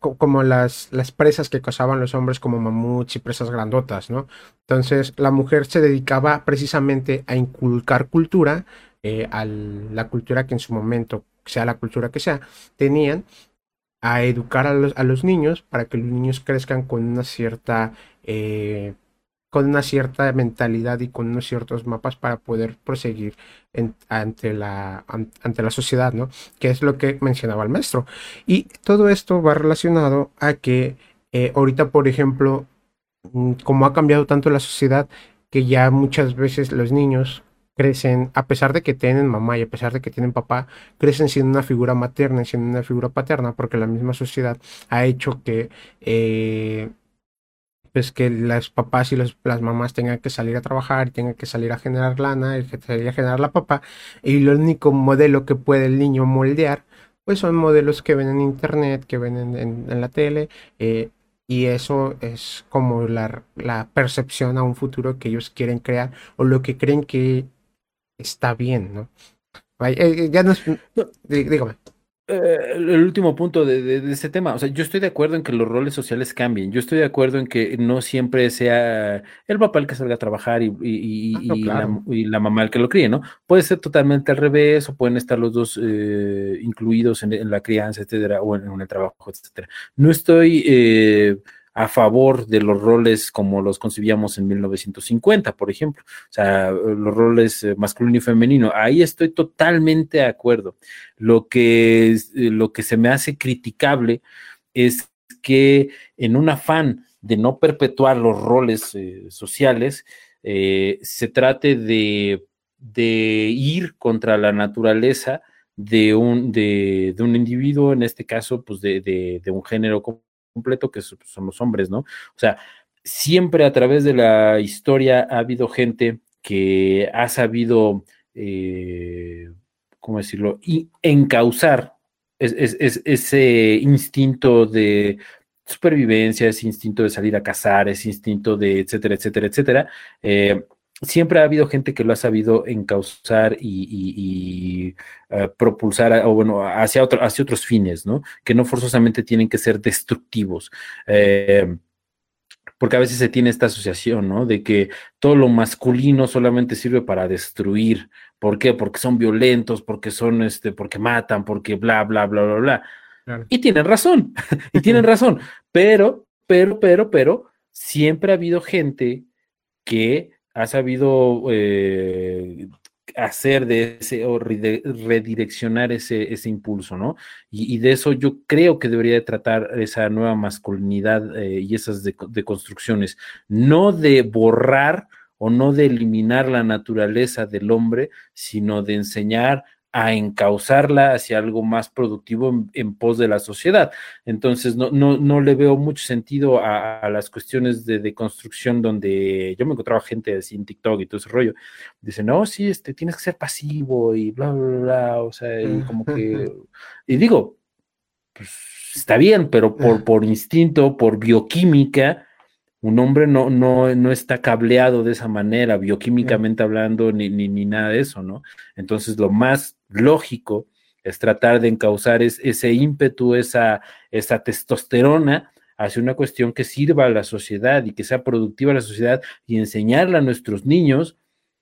como las, las presas que cazaban los hombres como mamuts y presas grandotas, ¿no? Entonces la mujer se dedicaba precisamente a inculcar cultura, eh, a la cultura que en su momento, sea la cultura que sea, tenían, a educar a los, a los niños para que los niños crezcan con una cierta eh, con una cierta mentalidad y con unos ciertos mapas para poder proseguir ante, la, ante la sociedad, ¿no? Que es lo que mencionaba el maestro. Y todo esto va relacionado a que eh, ahorita, por ejemplo, mm, como ha cambiado tanto la sociedad, que ya muchas veces los niños crecen, a pesar de que tienen mamá y a pesar de que tienen papá, crecen siendo una figura materna y siendo una figura paterna, porque la misma sociedad ha hecho que eh, pues que los papás y las mamás tengan que salir a trabajar tengan que salir a generar lana que salir a generar la papá y el único modelo que puede el niño moldear pues son modelos que ven en internet, que ven en, la tele eh, y eso es como la, la, percepción a un futuro que ellos quieren crear o lo que creen que está bien, ¿no? Eh, eh, ya no es... Dígame. Eh, el último punto de, de, este tema, o sea, yo estoy de acuerdo en que los roles sociales cambien, yo estoy de acuerdo en que no siempre sea el papá el que salga a trabajar y, y, ah, la, mamá el que lo críe, ¿no? Puede ser totalmente al revés o pueden estar los dos eh, incluidos en, la crianza, etcétera, o en, el trabajo, etcétera. No estoy... Eh, a favor de los roles como los concibíamos en 1950, por ejemplo. O sea, los roles eh, masculino y femenino. Ahí estoy totalmente de acuerdo. Lo que, eh, lo que se me hace criticable es que en un afán de no perpetuar los roles eh, sociales, se trate de, ir contra la naturaleza de un, de, un individuo, en este caso, pues de, de un género completo, que son los hombres, ¿no? O sea, siempre a través de la historia ha habido gente que ha sabido, eh, ¿cómo decirlo?, y encauzar ese instinto de supervivencia, ese instinto de salir a cazar, ese instinto de etcétera, etcétera, etcétera. Eh, siempre ha habido gente que lo ha sabido encauzar y, eh, propulsar, o bueno, hacia, otro, hacia otros fines, ¿no? Que no forzosamente tienen que ser destructivos. Eh, porque a veces se tiene esta asociación, ¿no? De que todo lo masculino solamente sirve para destruir. ¿Por qué? Porque son violentos, porque son, este, porque matan, porque bla, bla, bla, bla, bla. Y tienen razón, y tienen razón. Pero, pero, pero, pero, siempre ha habido gente que ha sabido eh, hacer de ese o redireccionar ese, ese impulso, ¿no? Y, de eso yo creo que debería de tratar esa nueva masculinidad eh, y esas deconstrucciones, no de borrar o no de eliminar la naturaleza del hombre, sino de enseñar a encauzarla hacia algo más productivo en, pos de la sociedad. Entonces, no, no, no le veo mucho sentido a, las cuestiones de, construcción donde yo me encontraba gente así en TikTok y todo ese rollo. Dice, no, sí, este, tienes que ser pasivo y bla, bla, bla, o sea, y como que... Y digo, pues está bien, pero por, por instinto, por bioquímica, un hombre no, no, no está cableado de esa manera, bioquímicamente hablando, ni, ni, ni, nada de eso, ¿no? Entonces, lo más lógico es tratar de encauzar ese ímpetu, esa, esa testosterona hacia una cuestión que sirva a la sociedad y que sea productiva a la sociedad y enseñarle a nuestros niños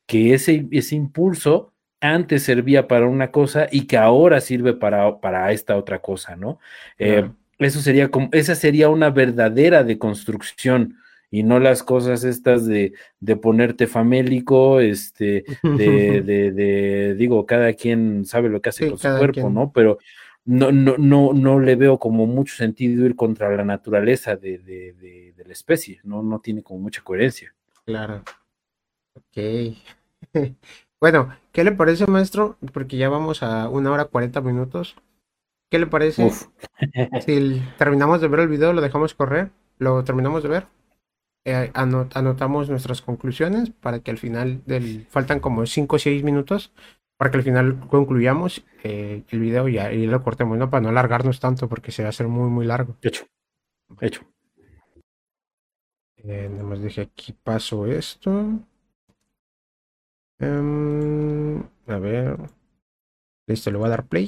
que ese, ese impulso antes servía para una cosa y que ahora sirve para, para esta otra cosa, ¿no? Eh, eso sería como, esa sería una verdadera deconstrucción y no las cosas estas de, de ponerte famélico, este, de, de, digo, cada quien sabe lo que hace con su cuerpo, ¿no? Pero no, no, no, no le veo como mucho sentido ir contra la naturaleza de, de, la especie, ¿no? No tiene como mucha coherencia. Claro. Ok. bueno, ¿qué le parece, maestro? Porque ya vamos a una hora cuarenta minutos. ¿Qué le parece? si terminamos de ver el video, lo dejamos correr, lo terminamos de ver. Eh, anotamos nuestras conclusiones para que al final del faltan como 5 o 6 minutos para que al final concluyamos eh, el video y, ahí lo cortemos, ¿no? Para no alargarnos tanto porque se va a hacer muy, muy largo. Hecho. Hecho. Eh, nada más dije aquí paso esto. Em, a ver. Listo, le voy a dar play.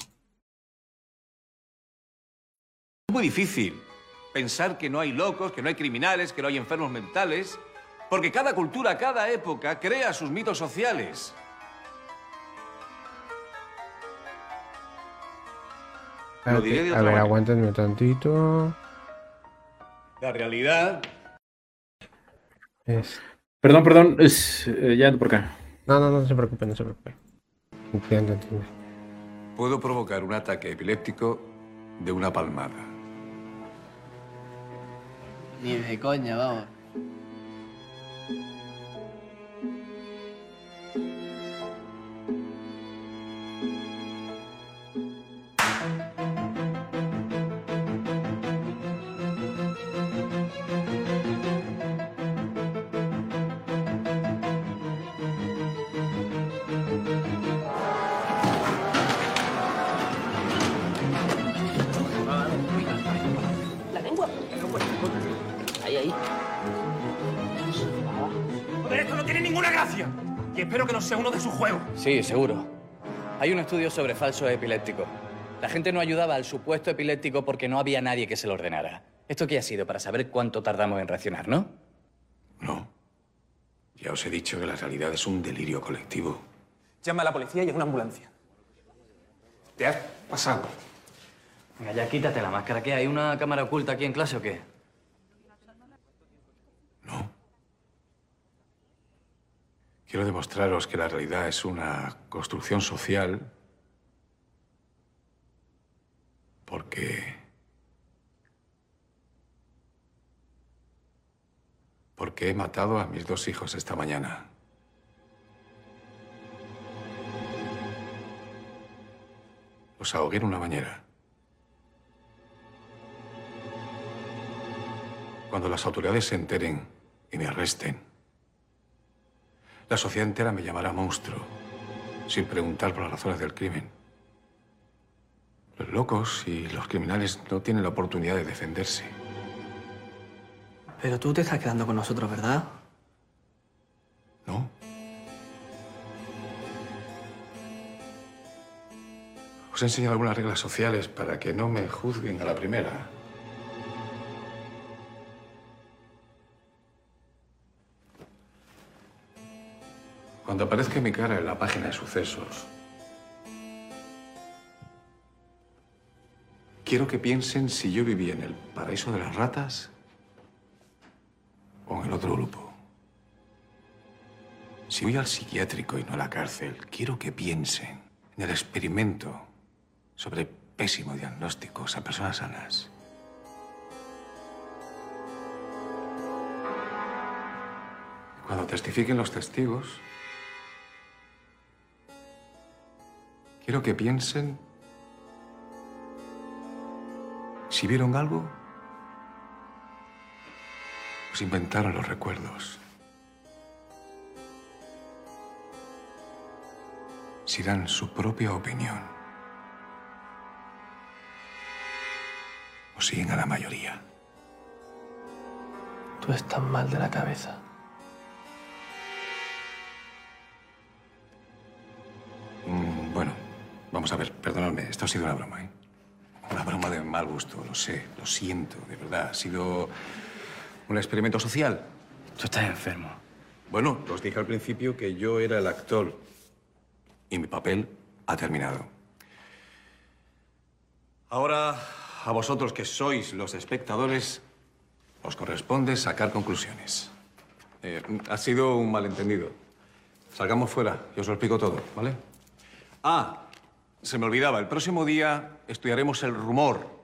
Muy difícil pensar que no hay locos, que no hay criminales, que no hay enfermos mentales, porque cada cultura, cada época crea sus mitos sociales. Lo diré de otra a ver, aguántenme tantito. La realidad. Es... Perdón, perdón, es, eh, ya por acá. No, no, no se preocupe, no se preocupe. Entiendo, entiendo. Puedo provocar un ataque epiléptico de una palmada. Ni de coña, vamos. Sea uno de sus juegos. Sí, seguro. Hay un estudio sobre falsos epilépticos. La gente no ayudaba al supuesto epiléptico porque no había nadie que se lo ordenara. ¿Esto qué ha sido? Para saber cuánto tardamos en reaccionar, ¿no? No. Ya os he dicho que la realidad es un delirio colectivo. Llama a la policía y a una ambulancia. ¿Te has pasado? Venga, ya quítate la máscara. ¿Qué? ¿Hay una cámara oculta aquí en clase o qué? Quiero demostraros que la realidad es una construcción social porque... Porque he matado a mis dos hijos esta mañana. Los ahogué en una bañera. Cuando las autoridades se enteren y me arresten, la sociedad entera me llamará monstruo, sin preguntar por las razones del crimen. Los locos y los criminales no tienen la oportunidad de defenderse. Pero tú te estás quedando con nosotros, ¿verdad? No. Os he enseñado algunas reglas sociales para que no me juzguen a la primera. Cuando aparezca mi cara en la página de sucesos, quiero que piensen si yo vivía en el paraíso de las ratas o en el otro grupo. Si voy al psiquiátrico y no a la cárcel, quiero que piensen en el experimento sobre pésimo diagnósticos a personas sanas. Cuando testifiquen los testigos, Quiero que piensen si vieron algo, pues inventaron los recuerdos. Si dan su propia opinión. O siguen a la mayoría. Tú estás mal de la cabeza. Vamos a ver, perdonadme, esto ha sido una broma, ¿eh? Una broma de mal gusto, lo sé, lo siento, de verdad. Ha sido un experimento social. Tú estás enfermo. Bueno, os dije al principio que yo era el actor y mi papel ha terminado. Ahora, a vosotros que sois los espectadores, os corresponde sacar conclusiones. Eh, ha sido un malentendido. Salgamos fuera y os lo explico todo, ¿vale? Ah, se me olvidaba, el próximo día estudiaremos el rumor.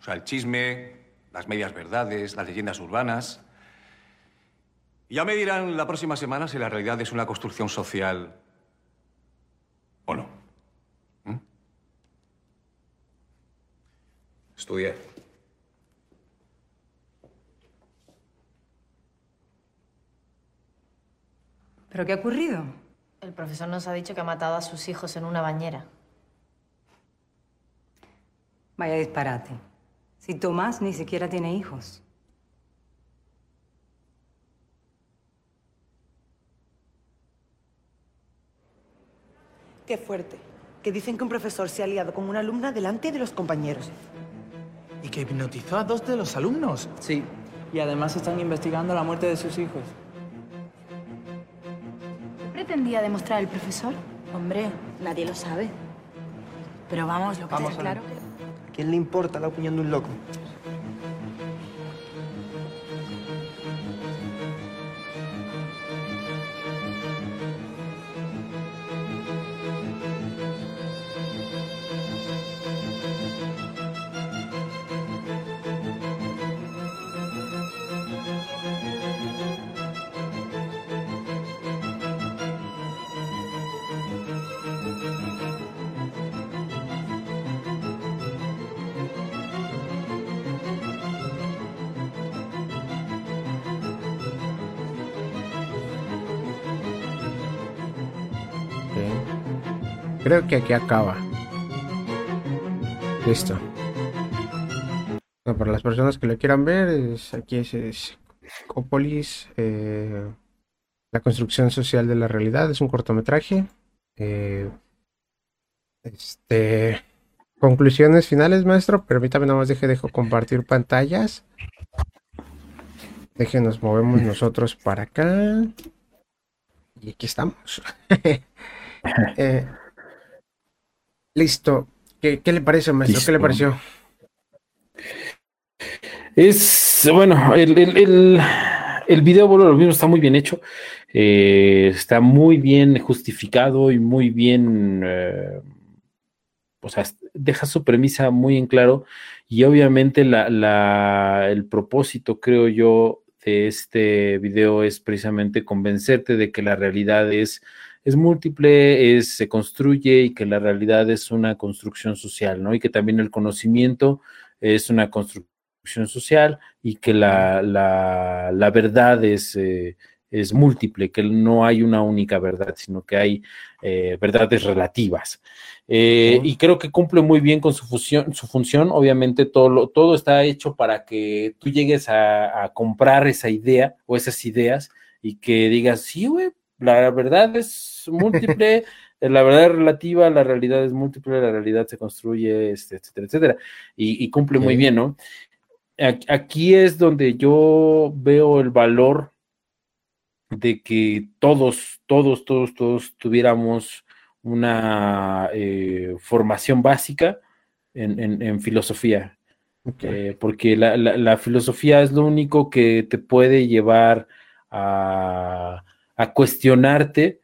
O sea, el chisme, las medias verdades, las leyendas urbanas. Y ya me dirán la próxima semana si la realidad es una construcción social o no. ¿Mm? Estudié. ¿Pero qué ha ocurrido? El profesor nos ha dicho que ha matado a sus hijos en una bañera. Vaya disparate. Si Tomás ni siquiera tiene hijos. Qué fuerte. Que dicen que un profesor se ha liado con una alumna delante de los compañeros. Y que hipnotizó a dos de los alumnos. Sí. Y además están investigando la muerte de sus hijos. ¿Qué pretendía demostrar el profesor? Hombre, nadie lo sabe. Pero vamos, lo que Vamos está claro ¿A quién le importa la opinión de un loco? Creo que aquí acaba. Listo. Para las personas que lo quieran ver, es- aquí es, es Psicópolis, eh, la construcción social de la realidad, es un cortometraje. Eh, este, conclusiones finales, maestro. Permítame nada más deje, dejo compartir pantallas. Déjenos, movemos nosotros para acá. Y aquí estamos. Eh, listo. ¿Qué, qué le parece, maestro? ¿Qué le pareció? Es, bueno, el, el, el, el video, bueno, lo mismo está muy bien hecho, eh, está muy bien justificado y muy bien, eh, o sea, deja su premisa muy en claro y obviamente la, la, el propósito, creo yo, de este video es precisamente convencerte de que la realidad es, es múltiple, es, se construye y que la realidad es una construcción social, ¿no? Y que también el conocimiento es una construcción social y que la, la, la verdad es, eh, es múltiple, que no hay una única verdad, sino que hay eh, verdades relativas. Eh, y creo que cumple muy bien con su, fusión, su función. Obviamente todo, lo, todo está hecho para que tú llegues a, a, comprar esa idea o esas ideas y que digas, sí, güey, la verdad es múltiple, la verdad es relativa, la realidad es múltiple, la realidad se construye, este, etcétera, etcétera. Y, y cumple muy bien, ¿no? Aquí es donde yo veo el valor de que todos, todos, todos, todos tuviéramos una eh, formación básica en, en, en filosofía. Okay. Eh, porque la, la, la, filosofía es lo único que te puede llevar a, a cuestionarte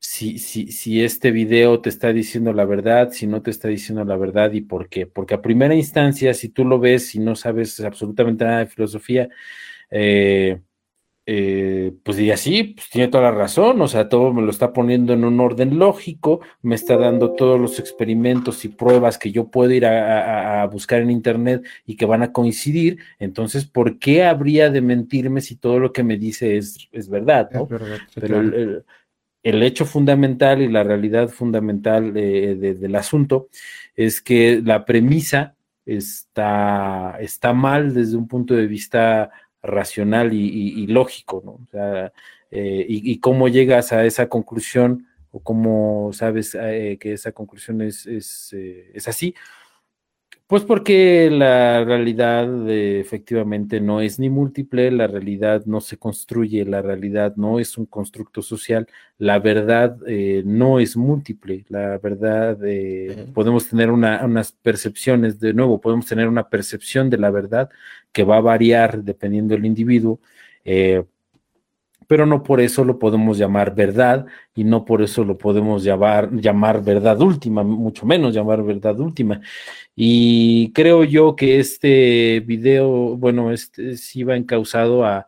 si, si, si, este video te está diciendo la verdad, si no te está diciendo la verdad y por qué. Porque a primera instancia, si tú lo ves y no sabes absolutamente nada de filosofía, eh, eh, pues y así, pues tiene toda la razón, o sea, todo me lo está poniendo en un orden lógico, me está dando todos los experimentos y pruebas que yo puedo ir a, buscar en internet y que van a coincidir, entonces, ¿por qué habría de mentirme si todo lo que me dice es, es verdad? ¿no? Pero el, hecho fundamental y la realidad fundamental del asunto es que la premisa está, está mal desde un punto de vista racional y, lógico, ¿no? O sea, eh, y, cómo llegas a esa conclusión o cómo sabes eh, que esa conclusión es, es, eh, es así, pues porque la realidad efectivamente no es ni múltiple, la realidad no se construye, la realidad no es un constructo social, la verdad eh, no es múltiple, la verdad eh, podemos tener unas percepciones, de nuevo, podemos tener una percepción de la verdad que va a variar dependiendo del individuo. Pero no por eso lo podemos llamar verdad y no por eso lo podemos llamar, llamar verdad última, mucho menos llamar verdad última. Y creo yo que este video, bueno, este sí va encausado a,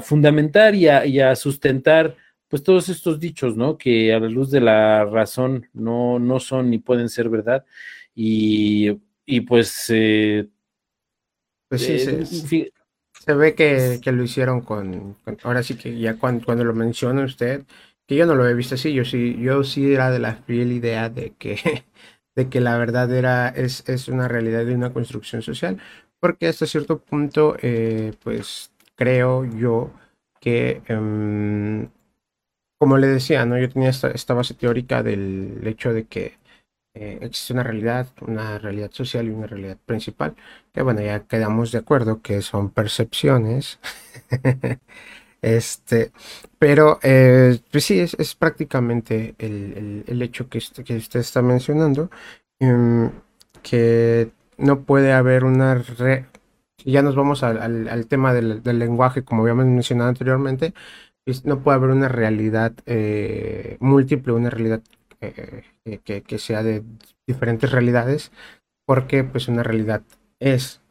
fundamentar y a, sustentar pues todos estos dichos, ¿no? Que a la luz de la razón no, no son ni pueden ser verdad. Y, pues... Eh, pues sí, eh, sí. Se ve que, lo hicieron con, Ahora sí que ya cuando, cuando lo menciona usted, que yo no lo he visto así, yo sí, yo sí era de la fiel idea de que, de que la verdad era, es, es una realidad de una construcción social, porque hasta cierto punto, eh, pues creo yo que, em, como le decía, ¿no? Yo tenía esta base teórica del hecho de que eh, existe una realidad, una realidad social y una realidad principal, que bueno, ya quedamos de acuerdo que son percepciones. este, pero eh, pues sí, es, es prácticamente el, el, hecho que, que, usted está mencionando, em, que no puede haber una... Re ya nos vamos al, al, tema del, del, lenguaje, como habíamos mencionado anteriormente, pues no puede haber una realidad eh, múltiple, una realidad que, sea de diferentes realidades, porque pues una realidad es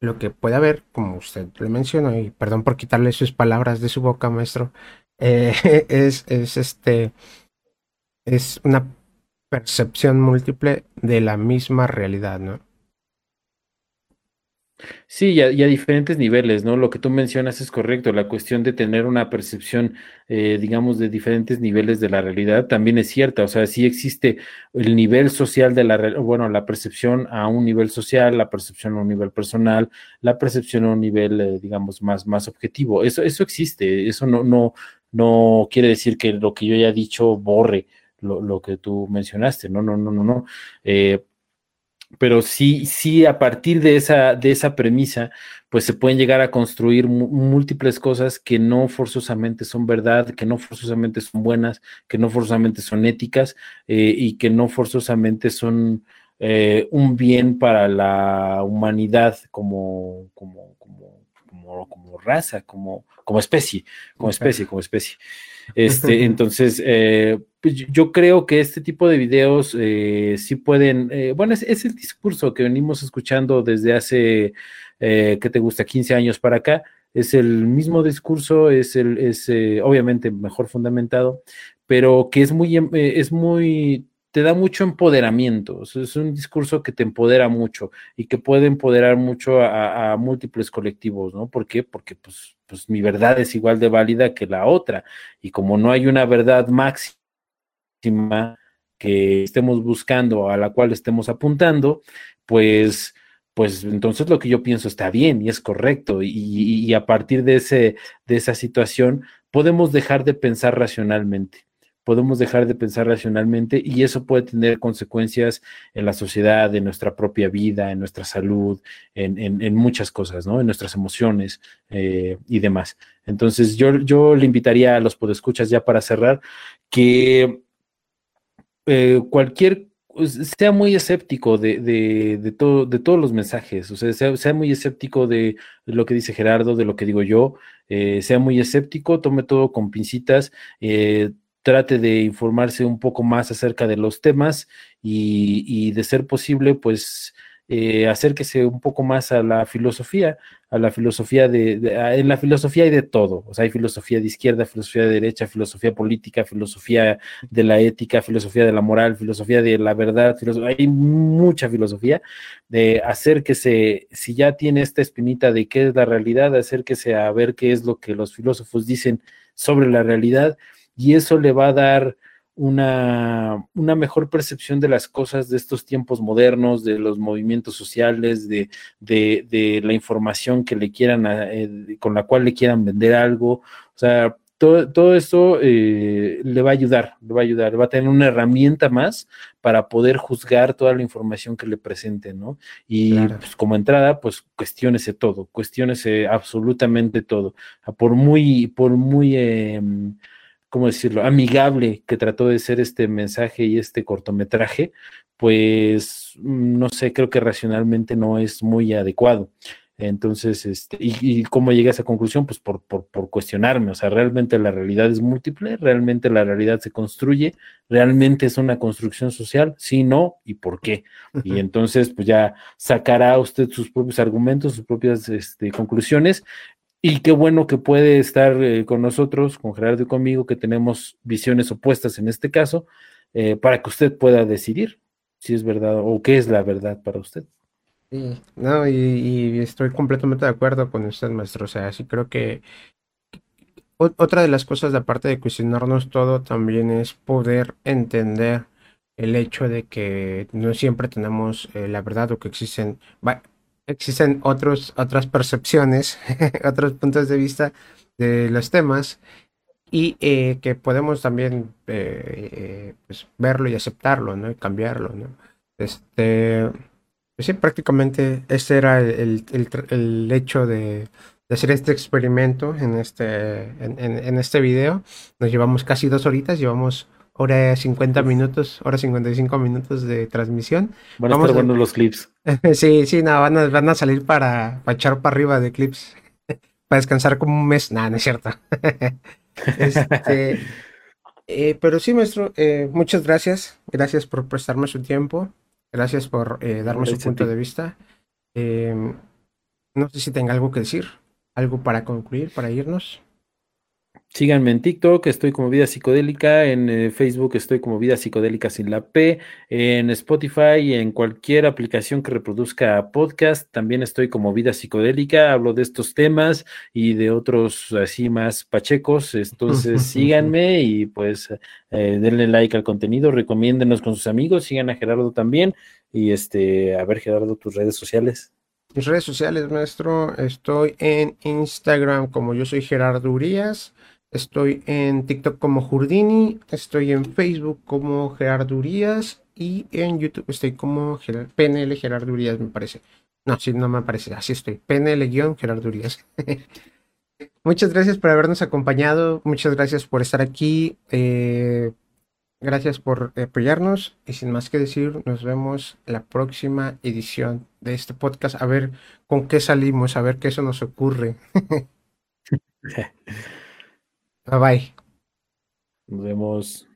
lo que puede haber, como usted le mencionó, y perdón por quitarle sus palabras de su boca, maestro, eh, es, es este es una percepción múltiple de la misma realidad, ¿no? Sí, y a, diferentes niveles, ¿no? Lo que tú mencionas es correcto. La cuestión de tener una percepción, eh, digamos, de diferentes niveles de la realidad también es cierta. O sea, sí existe el nivel social de la, bueno, la percepción a un nivel social, la percepción a un nivel personal, la percepción a un nivel, eh, digamos, más, más objetivo. Eso, eso existe. Eso no, no, no quiere decir que lo que yo haya dicho borre lo, lo que tú mencionaste. No, no, no, no, no. Eh, pero sí, sí, a partir de esa, de esa premisa, pues se pueden llegar a construir múltiples cosas que no forzosamente son verdad, que no forzosamente son buenas, que no forzosamente son éticas eh, y que no forzosamente son eh, un bien para la humanidad como, como, como, como, como raza, como, como especie, como especie, como especie. Este, entonces, eh, pues yo creo que este tipo de videos eh, sí pueden, eh, bueno, es, el discurso que venimos escuchando desde hace, eh, ¿qué te gusta? 15 años para acá. Es el mismo discurso, es, el, es obviamente mejor fundamentado, pero que es muy, es muy, te da mucho empoderamiento. es un discurso que te empodera mucho y que puede empoderar mucho a, múltiples colectivos, ¿no? ¿Por qué? Porque pues pues mi verdad es igual de válida que la otra. Y como no hay una verdad máxima que estemos buscando, a la cual estemos apuntando, pues, pues entonces lo que yo pienso está bien y es correcto. Y, a partir de, ese, de esa situación podemos dejar de pensar racionalmente podemos dejar de pensar racionalmente y eso puede tener consecuencias en la sociedad, en nuestra propia vida, en nuestra salud, en, muchas cosas, ¿no? En nuestras emociones eh, y demás. Entonces, yo, yo le invitaría a los podescuchas ya para cerrar que eh, cualquier pues, sea muy escéptico de, todo, de todos los mensajes, o sea, sea, muy escéptico de, lo que dice Gerardo, de lo que digo yo, eh, sea muy escéptico, tome todo con pincitas, trate de informarse un poco más acerca de los temas y, de ser posible, pues eh, acérquese un poco más a la filosofía, a la filosofía de, en la filosofía hay de todo, o sea, hay filosofía de izquierda, filosofía de derecha, filosofía política, filosofía de la ética, filosofía de la moral, filosofía de la verdad, hay mucha filosofía, de acérquese, si ya tiene esta espinita de qué es la realidad, acérquese a ver qué es lo que los filósofos dicen sobre la realidad y eso le va a dar una, una, mejor percepción de las cosas de estos tiempos modernos, de los movimientos sociales, de, de, la información que le quieran, eh, con la cual le quieran vender algo. O sea, todo, todo eso eh, le va a ayudar, le va a ayudar, va a tener una herramienta más para poder juzgar toda la información que le presenten, ¿no? Y pues, como entrada, pues cuestiónese todo, cuestiónese absolutamente todo. Por muy, por muy em, ¿cómo decirlo?, amigable que trató de ser este mensaje y este cortometraje, pues mm, no sé, creo que racionalmente no es muy adecuado. Entonces, este, y, cómo llegué a esa conclusión? Pues por, por, por, cuestionarme, o sea, realmente la realidad es múltiple, realmente la realidad se construye, realmente es una construcción social, sí, no, y por qué. Y entonces, pues ya sacará usted sus propios argumentos, sus propias este, conclusiones, y qué bueno que puede estar eh, con nosotros, con Gerardo y conmigo, que tenemos visiones opuestas en este caso, eh, para que usted pueda decidir si es verdad o qué es la verdad para usted. Sí, no, y, estoy completamente de acuerdo con usted, maestro. O sea, sí creo que otra de las cosas, aparte de cuestionarnos todo, también es poder entender el hecho de que no siempre tenemos eh, la verdad o que existen existen otros, otras percepciones, otros puntos de vista de los temas y eh, que podemos también eh, eh, pues, verlo y aceptarlo, ¿no? Y cambiarlo, ¿no? Este, pues sí, prácticamente este era el, el, hecho de, de, hacer este experimento en este, en, en, este video. Nos llevamos casi dos horitas, llevamos hora 50 minutos, hora 55 minutos de transmisión. Van a estar buenos los clips. sí, sí, no, van a, van a salir para, para, echar para arriba de clips. para descansar como un mes. Nada, no es cierto. este, eh, pero sí, maestro, eh, muchas gracias. Gracias por prestarme su tiempo. Gracias por eh, darme su punto de vista. no sé si tenga algo que decir, algo para concluir, para irnos. Síganme en TikTok, estoy como Vida Psicodélica, en eh, Facebook estoy como Vida Psicodélica sin la P, en Spotify y en cualquier aplicación que reproduzca podcast, también estoy como Vida Psicodélica, hablo de estos temas y de otros así más pachecos, entonces síganme y pues eh, denle like al contenido, recomiéndenos con sus amigos, sigan a Gerardo también y este, a ver Gerardo, tus redes sociales. Mis redes sociales, maestro, estoy en Instagram como yo soy Gerardo Urias. Estoy en TikTok como Jurdini, estoy en Facebook como Gerardo Urias y en YouTube estoy como PNL Gerardo Urias, me parece. No, sí, no me parece, así estoy, PNL-Gerardo Urias. muchas gracias por habernos acompañado, muchas gracias por estar aquí, eh, gracias por apoyarnos y sin más que decir, nos vemos la próxima edición de este podcast, a ver con qué salimos, a ver qué eso nos ocurre. Bye bye. Nos vemos.